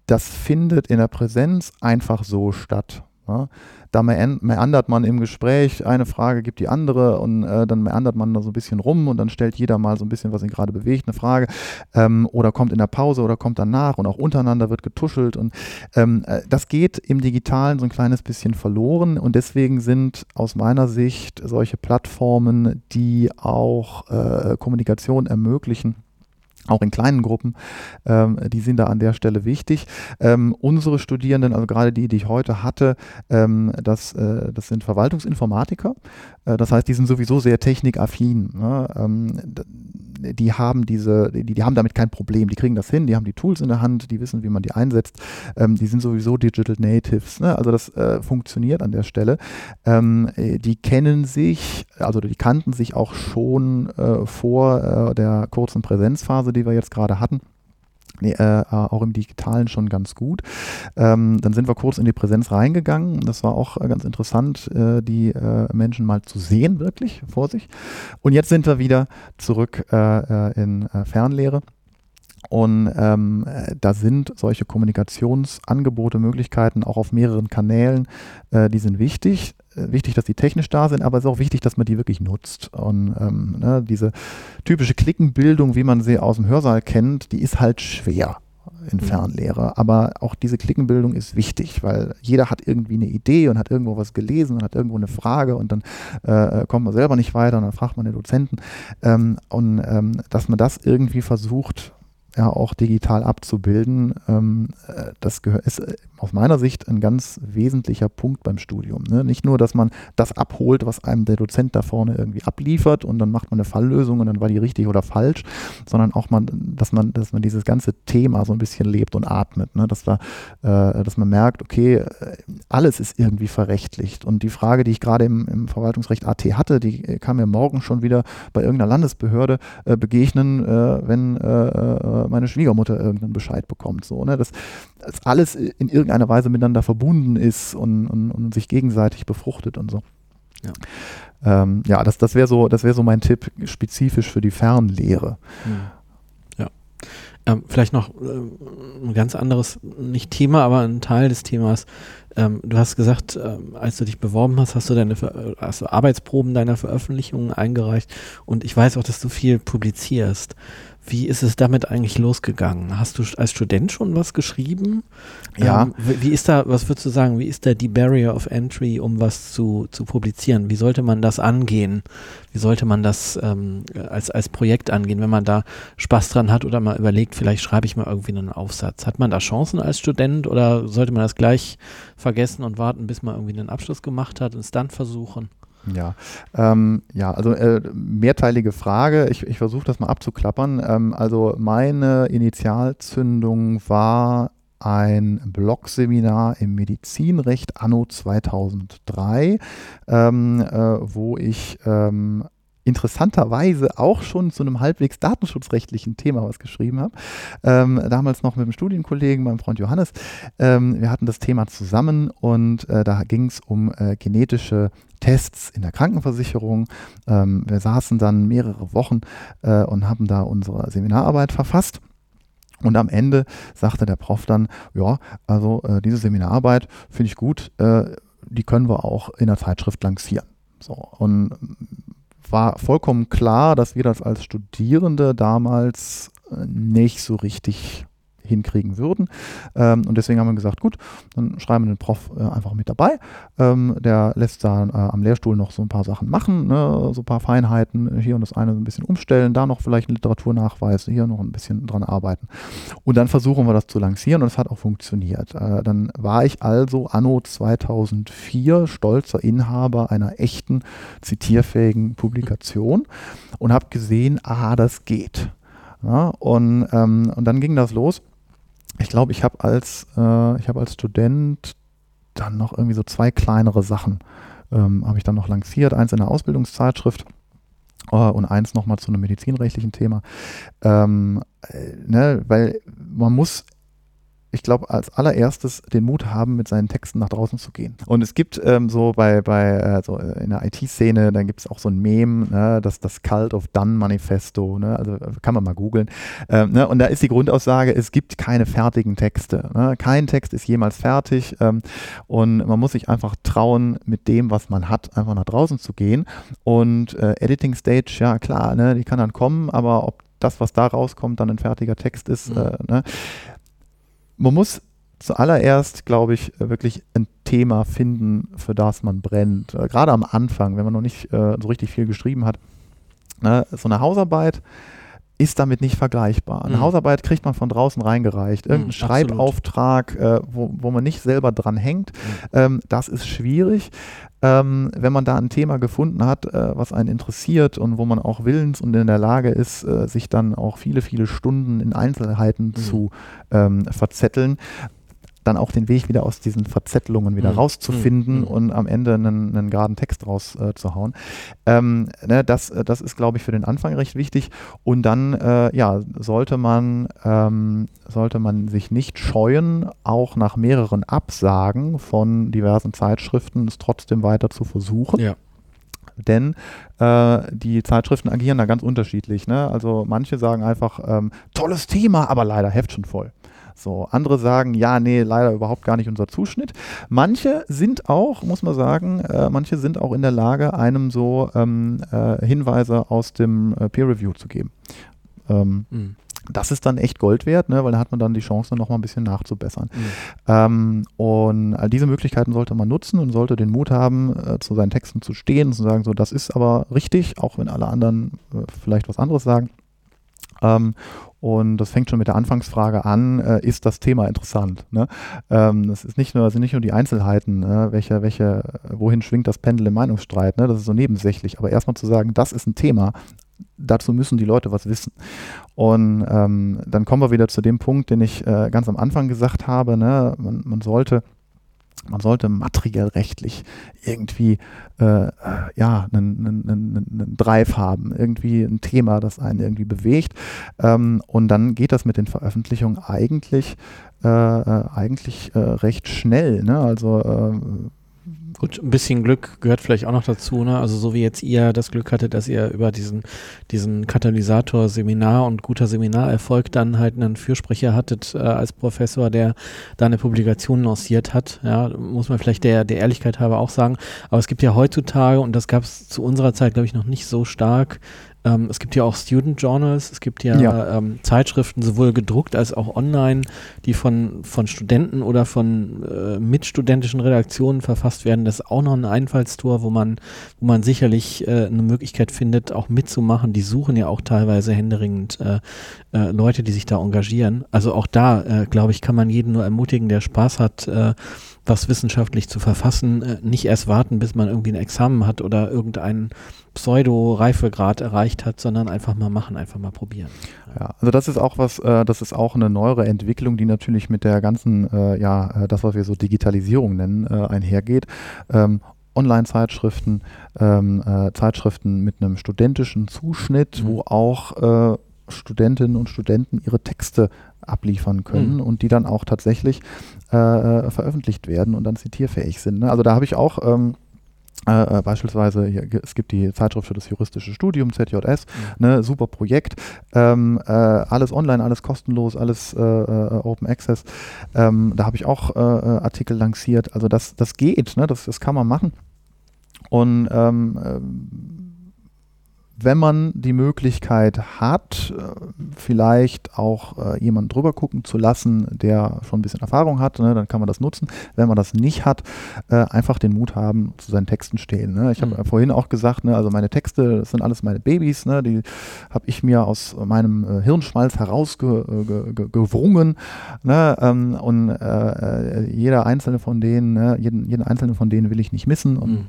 das findet in der Präsenz einfach so statt. Ja. Da meandert man im Gespräch, eine Frage gibt die andere und äh, dann meandert man da so ein bisschen rum und dann stellt jeder mal so ein bisschen, was ihn gerade bewegt, eine Frage ähm, oder kommt in der Pause oder kommt danach und auch untereinander wird getuschelt und ähm, äh, das geht im Digitalen so ein kleines bisschen verloren und deswegen sind aus meiner Sicht solche Plattformen, die auch äh, Kommunikation ermöglichen, auch in kleinen Gruppen, ähm, die sind da an der Stelle wichtig. Ähm, unsere Studierenden, also gerade die, die ich heute hatte, ähm, das, äh, das sind Verwaltungsinformatiker. Äh, das heißt, die sind sowieso sehr technikaffin. Ne? Die haben diese, die, die, haben damit kein Problem. Die kriegen das hin, die haben die Tools in der Hand, die wissen, wie man die einsetzt. Ähm, die sind sowieso Digital Natives. Ne? Also das äh, funktioniert an der Stelle. Ähm, äh, die kennen sich, also die kannten sich auch schon äh, vor äh, der kurzen Präsenzphase, die wir jetzt gerade hatten nee, äh, äh, auch im Digitalen schon ganz gut. Ähm, dann sind wir kurz in die Präsenz reingegangen. Das war auch äh, ganz interessant, äh, die äh, Menschen mal zu sehen, wirklich vor sich. Und jetzt sind wir wieder zurück äh, in Fernlehre. Und ähm, da sind solche Kommunikationsangebote, Möglichkeiten auch auf mehreren Kanälen, äh, die sind wichtig. Äh, wichtig, dass die technisch da sind, aber es ist auch wichtig, dass man die wirklich nutzt. Und ähm, ne, diese typische Klickenbildung, wie man sie aus dem Hörsaal kennt, die ist halt schwer in mhm. Fernlehre. Aber auch diese Klickenbildung ist wichtig, weil jeder hat irgendwie eine Idee und hat irgendwo was gelesen und hat irgendwo eine Frage und dann äh, kommt man selber nicht weiter und dann fragt man den Dozenten. Ähm, und ähm, dass man das irgendwie versucht, ja auch digital abzubilden, ähm, äh, das ist äh, aus meiner Sicht ein ganz wesentlicher Punkt beim Studium. Ne? Nicht nur, dass man das abholt, was einem der Dozent da vorne irgendwie abliefert und dann macht man eine Falllösung und dann war die richtig oder falsch, sondern auch man, dass man, dass man dieses ganze Thema so ein bisschen lebt und atmet, ne? dass da, äh, dass man merkt, okay, äh, alles ist irgendwie verrechtlicht. Und die Frage, die ich gerade im, im Verwaltungsrecht AT hatte, die kam mir morgen schon wieder bei irgendeiner Landesbehörde äh, begegnen, äh, wenn meine Schwiegermutter irgendeinen Bescheid bekommt. So, ne? das, das alles in irgendeiner Weise miteinander verbunden ist und, und, und sich gegenseitig befruchtet und so. Ja, ähm, ja das, das wäre so, das so mein Tipp spezifisch für die Fernlehre. Hm. Ja. Ähm, vielleicht noch äh, ein ganz anderes, nicht Thema, aber ein Teil des Themas. Ähm, du hast gesagt, ähm, als du dich beworben hast, hast du deine Ver hast du Arbeitsproben deiner Veröffentlichungen eingereicht und ich weiß auch, dass du viel publizierst. Wie ist es damit eigentlich losgegangen? Hast du als Student schon was geschrieben? Ja. Ähm, wie ist da, was würdest du sagen, wie ist da die Barrier of Entry, um was zu, zu publizieren? Wie sollte man das angehen? Wie sollte man das ähm, als, als Projekt angehen, wenn man da Spaß dran hat oder mal überlegt, vielleicht schreibe ich mal irgendwie einen Aufsatz? Hat man da Chancen als Student oder sollte man das gleich vergessen und warten, bis man irgendwie einen Abschluss gemacht hat und es dann versuchen? Ja, ähm, ja, also äh, mehrteilige Frage. Ich, ich versuche das mal abzuklappern. Ähm, also meine Initialzündung war ein Blog-Seminar im Medizinrecht anno 2003, ähm, äh, wo ich ähm, interessanterweise auch schon zu einem halbwegs datenschutzrechtlichen Thema was geschrieben habe. Ähm, damals noch mit dem Studienkollegen, meinem Freund Johannes. Ähm, wir hatten das Thema zusammen und äh, da ging es um äh, genetische Tests in der Krankenversicherung. Ähm, wir saßen dann mehrere Wochen äh, und haben da unsere Seminararbeit verfasst. Und am Ende sagte der Prof dann, ja, also äh, diese Seminararbeit finde ich gut, äh, die können wir auch in der Zeitschrift lancieren. So, und war vollkommen klar, dass wir das als Studierende damals äh, nicht so richtig hinkriegen würden. Ähm, und deswegen haben wir gesagt, gut, dann schreiben wir den Prof äh, einfach mit dabei. Ähm, der lässt da äh, am Lehrstuhl noch so ein paar Sachen machen, ne? so ein paar Feinheiten, hier und das eine ein bisschen umstellen, da noch vielleicht einen Literaturnachweis, hier noch ein bisschen dran arbeiten. Und dann versuchen wir das zu lancieren und es hat auch funktioniert. Äh, dann war ich also anno 2004 stolzer Inhaber einer echten zitierfähigen Publikation und habe gesehen, ah, das geht. Ja, und, ähm, und dann ging das los ich glaube, ich habe als, äh, ich als Student dann noch irgendwie so zwei kleinere Sachen ähm, habe ich dann noch lanciert. Eins in der Ausbildungszeitschrift äh, und eins nochmal zu einem medizinrechtlichen Thema. Ähm, äh, ne, weil man muss ich glaube, als allererstes den Mut haben, mit seinen Texten nach draußen zu gehen. Und es gibt ähm, so bei, bei äh, so in der IT-Szene, dann gibt es auch so ein Meme, ne, das, das Cult of Done Manifesto, ne, also äh, kann man mal googeln. Ähm, ne, und da ist die Grundaussage, es gibt keine fertigen Texte. Ne, kein Text ist jemals fertig ähm, und man muss sich einfach trauen, mit dem, was man hat, einfach nach draußen zu gehen. Und äh, Editing Stage, ja klar, ne, die kann dann kommen, aber ob das, was da rauskommt, dann ein fertiger Text ist, mhm. äh, ne, man muss zuallererst, glaube ich, wirklich ein Thema finden, für das man brennt. Äh, gerade am Anfang, wenn man noch nicht äh, so richtig viel geschrieben hat. Ne, so eine Hausarbeit ist damit nicht vergleichbar. Eine mhm. Hausarbeit kriegt man von draußen reingereicht. Irgendein mhm, Schreibauftrag, äh, wo, wo man nicht selber dran hängt, mhm. ähm, das ist schwierig. Ähm, wenn man da ein Thema gefunden hat, äh, was einen interessiert und wo man auch willens und in der Lage ist, äh, sich dann auch viele, viele Stunden in Einzelheiten mhm. zu ähm, verzetteln, dann auch den Weg wieder aus diesen Verzettelungen wieder mhm. rauszufinden mhm. und am Ende einen, einen geraden Text rauszuhauen. Äh, ähm, ne, das, äh, das ist, glaube ich, für den Anfang recht wichtig. Und dann äh, ja, sollte man, ähm, sollte man sich nicht scheuen, auch nach mehreren Absagen von diversen Zeitschriften es trotzdem weiter zu versuchen. Ja denn äh, die Zeitschriften agieren da ganz unterschiedlich. Ne? Also manche sagen einfach, ähm, tolles Thema, aber leider Heft schon voll. So, andere sagen, ja, nee, leider überhaupt gar nicht unser Zuschnitt. Manche sind auch, muss man sagen, äh, manche sind auch in der Lage, einem so ähm, äh, Hinweise aus dem äh, Peer Review zu geben. Ähm, mhm. Das ist dann echt Gold wert, ne, weil da hat man dann die Chance, noch mal ein bisschen nachzubessern. Mhm. Ähm, und all diese Möglichkeiten sollte man nutzen und sollte den Mut haben, äh, zu seinen Texten zu stehen und zu sagen, so, das ist aber richtig, auch wenn alle anderen äh, vielleicht was anderes sagen. Ähm, und das fängt schon mit der Anfangsfrage an, äh, ist das Thema interessant? Ne? Ähm, das ist nicht nur, sind nicht nur die Einzelheiten, ne? welche, welche, wohin schwingt das Pendel im Meinungsstreit, ne? das ist so nebensächlich, aber erstmal zu sagen, das ist ein Thema, dazu müssen die Leute was wissen. Und ähm, dann kommen wir wieder zu dem Punkt, den ich äh, ganz am Anfang gesagt habe, ne? man, man sollte man sollte materiell rechtlich irgendwie äh, ja, einen, einen, einen, Drive haben, irgendwie ein Thema, das einen irgendwie bewegt. Ähm, und dann geht das mit den Veröffentlichungen eigentlich, äh, äh eigentlich äh, recht schnell. Ne? Also äh, Gut, ein bisschen Glück gehört vielleicht auch noch dazu, ne? Also so wie jetzt ihr das Glück hattet, dass ihr über diesen, diesen Katalysator Seminar und guter Seminarerfolg dann halt einen Fürsprecher hattet äh, als Professor, der da eine Publikation lanciert hat. Ja, muss man vielleicht der, der Ehrlichkeit halber auch sagen. Aber es gibt ja heutzutage, und das gab es zu unserer Zeit, glaube ich, noch nicht so stark, ähm, es gibt ja auch Student Journals, es gibt ja, ja. Ähm, Zeitschriften, sowohl gedruckt als auch online, die von, von Studenten oder von äh, mitstudentischen Redaktionen verfasst werden. Das ist auch noch ein Einfallstor, wo man, wo man sicherlich äh, eine Möglichkeit findet, auch mitzumachen. Die suchen ja auch teilweise händeringend äh, äh Leute, die sich da engagieren. Also auch da, äh, glaube ich, kann man jeden nur ermutigen, der Spaß hat, äh, was wissenschaftlich zu verfassen, nicht erst warten, bis man irgendwie ein Examen hat oder irgendeinen Pseudo-Reifegrad erreicht hat, sondern einfach mal machen, einfach mal probieren. Ja, also das ist auch was, äh, das ist auch eine neuere Entwicklung, die natürlich mit der ganzen, äh, ja, äh, das, was wir so Digitalisierung nennen, äh, einhergeht. Ähm, Online-Zeitschriften, ähm, äh, Zeitschriften mit einem studentischen Zuschnitt, Mhm. wo auch äh, Studentinnen und Studenten ihre Texte abliefern können Mhm. und die dann auch tatsächlich äh, äh, veröffentlicht werden und dann zitierfähig sind. Ne? Also da habe ich auch ähm, äh, äh, beispielsweise, hier, es gibt die Zeitschrift für das juristische Studium, ZJS, ne, super Projekt, ähm, äh, alles online, alles kostenlos, alles äh, äh, Open Access. Ähm, da habe ich auch Artikel lanciert. Also das, das geht, ne, das, das kann man machen. Und ähm, ähm, wenn man die Möglichkeit hat, äh, vielleicht auch äh, jemanden drüber gucken zu lassen, der schon ein bisschen Erfahrung hat, ne, dann kann man das nutzen. Wenn man das nicht hat, äh, einfach den Mut haben, zu seinen Texten stehen. Ne. Ich habe Mhm. vorhin auch gesagt, ne, also meine Texte, das sind alles meine Babys, ne, die habe ich mir aus meinem Hirnschmalz herausgewrungen. Ne, ähm, und äh, äh, jeder einzelne von denen, ne, jeden, jeden einzelnen von denen will ich nicht missen. Und Mhm.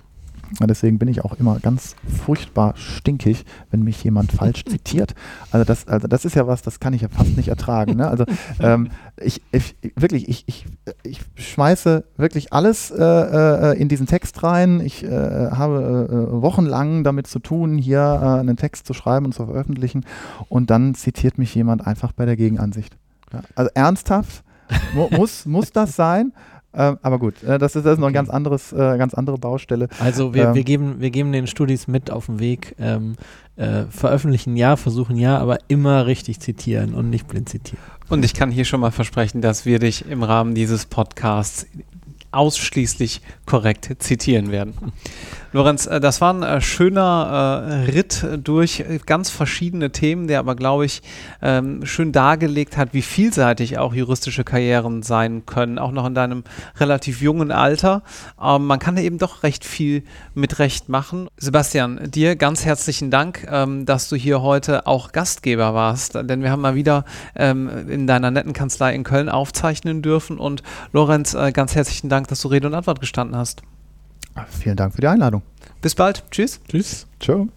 Deswegen bin ich auch immer ganz furchtbar stinkig, wenn mich jemand falsch zitiert. Also das, also das ist ja was, das kann ich ja fast nicht ertragen. Ne? Also ähm, ich, ich wirklich, ich, ich, ich schmeiße wirklich alles äh, äh, in diesen Text rein. Ich äh, habe äh, wochenlang damit zu tun, hier äh, einen Text zu schreiben und zu veröffentlichen. Und dann zitiert mich jemand einfach bei der Gegenansicht. Ja, also ernsthaft mu muss, muss das sein? Ähm, aber gut, äh, das ist, das ist noch ein Okay. ganz anderes, äh, ganz andere Baustelle. Also wir, Ähm, wir, geben, wir geben den Studis mit auf den Weg, ähm, äh, veröffentlichen ja, versuchen ja, aber immer richtig zitieren und nicht blind zitieren. Und ich kann hier schon mal versprechen, dass wir dich im Rahmen dieses Podcasts ausschließlich korrekt zitieren werden. Lorenz, äh, das war ein äh, schöner äh, Ritt durch ganz verschiedene Themen, der aber, glaube ich, ähm, schön dargelegt hat, wie vielseitig auch juristische Karrieren sein können, auch noch in deinem relativ jungen Alter. Ähm, man kann eben doch recht viel mit Recht machen. Sebastian, dir ganz herzlichen Dank, ähm, dass du hier heute auch Gastgeber warst, denn wir haben mal wieder in deiner netten Kanzlei in Köln aufzeichnen dürfen und Lorenz, ganz herzlichen Dank, dass du Rede und Antwort gestanden hast. Vielen Dank für die Einladung. Bis bald. Tschüss. Tschüss. Ciao.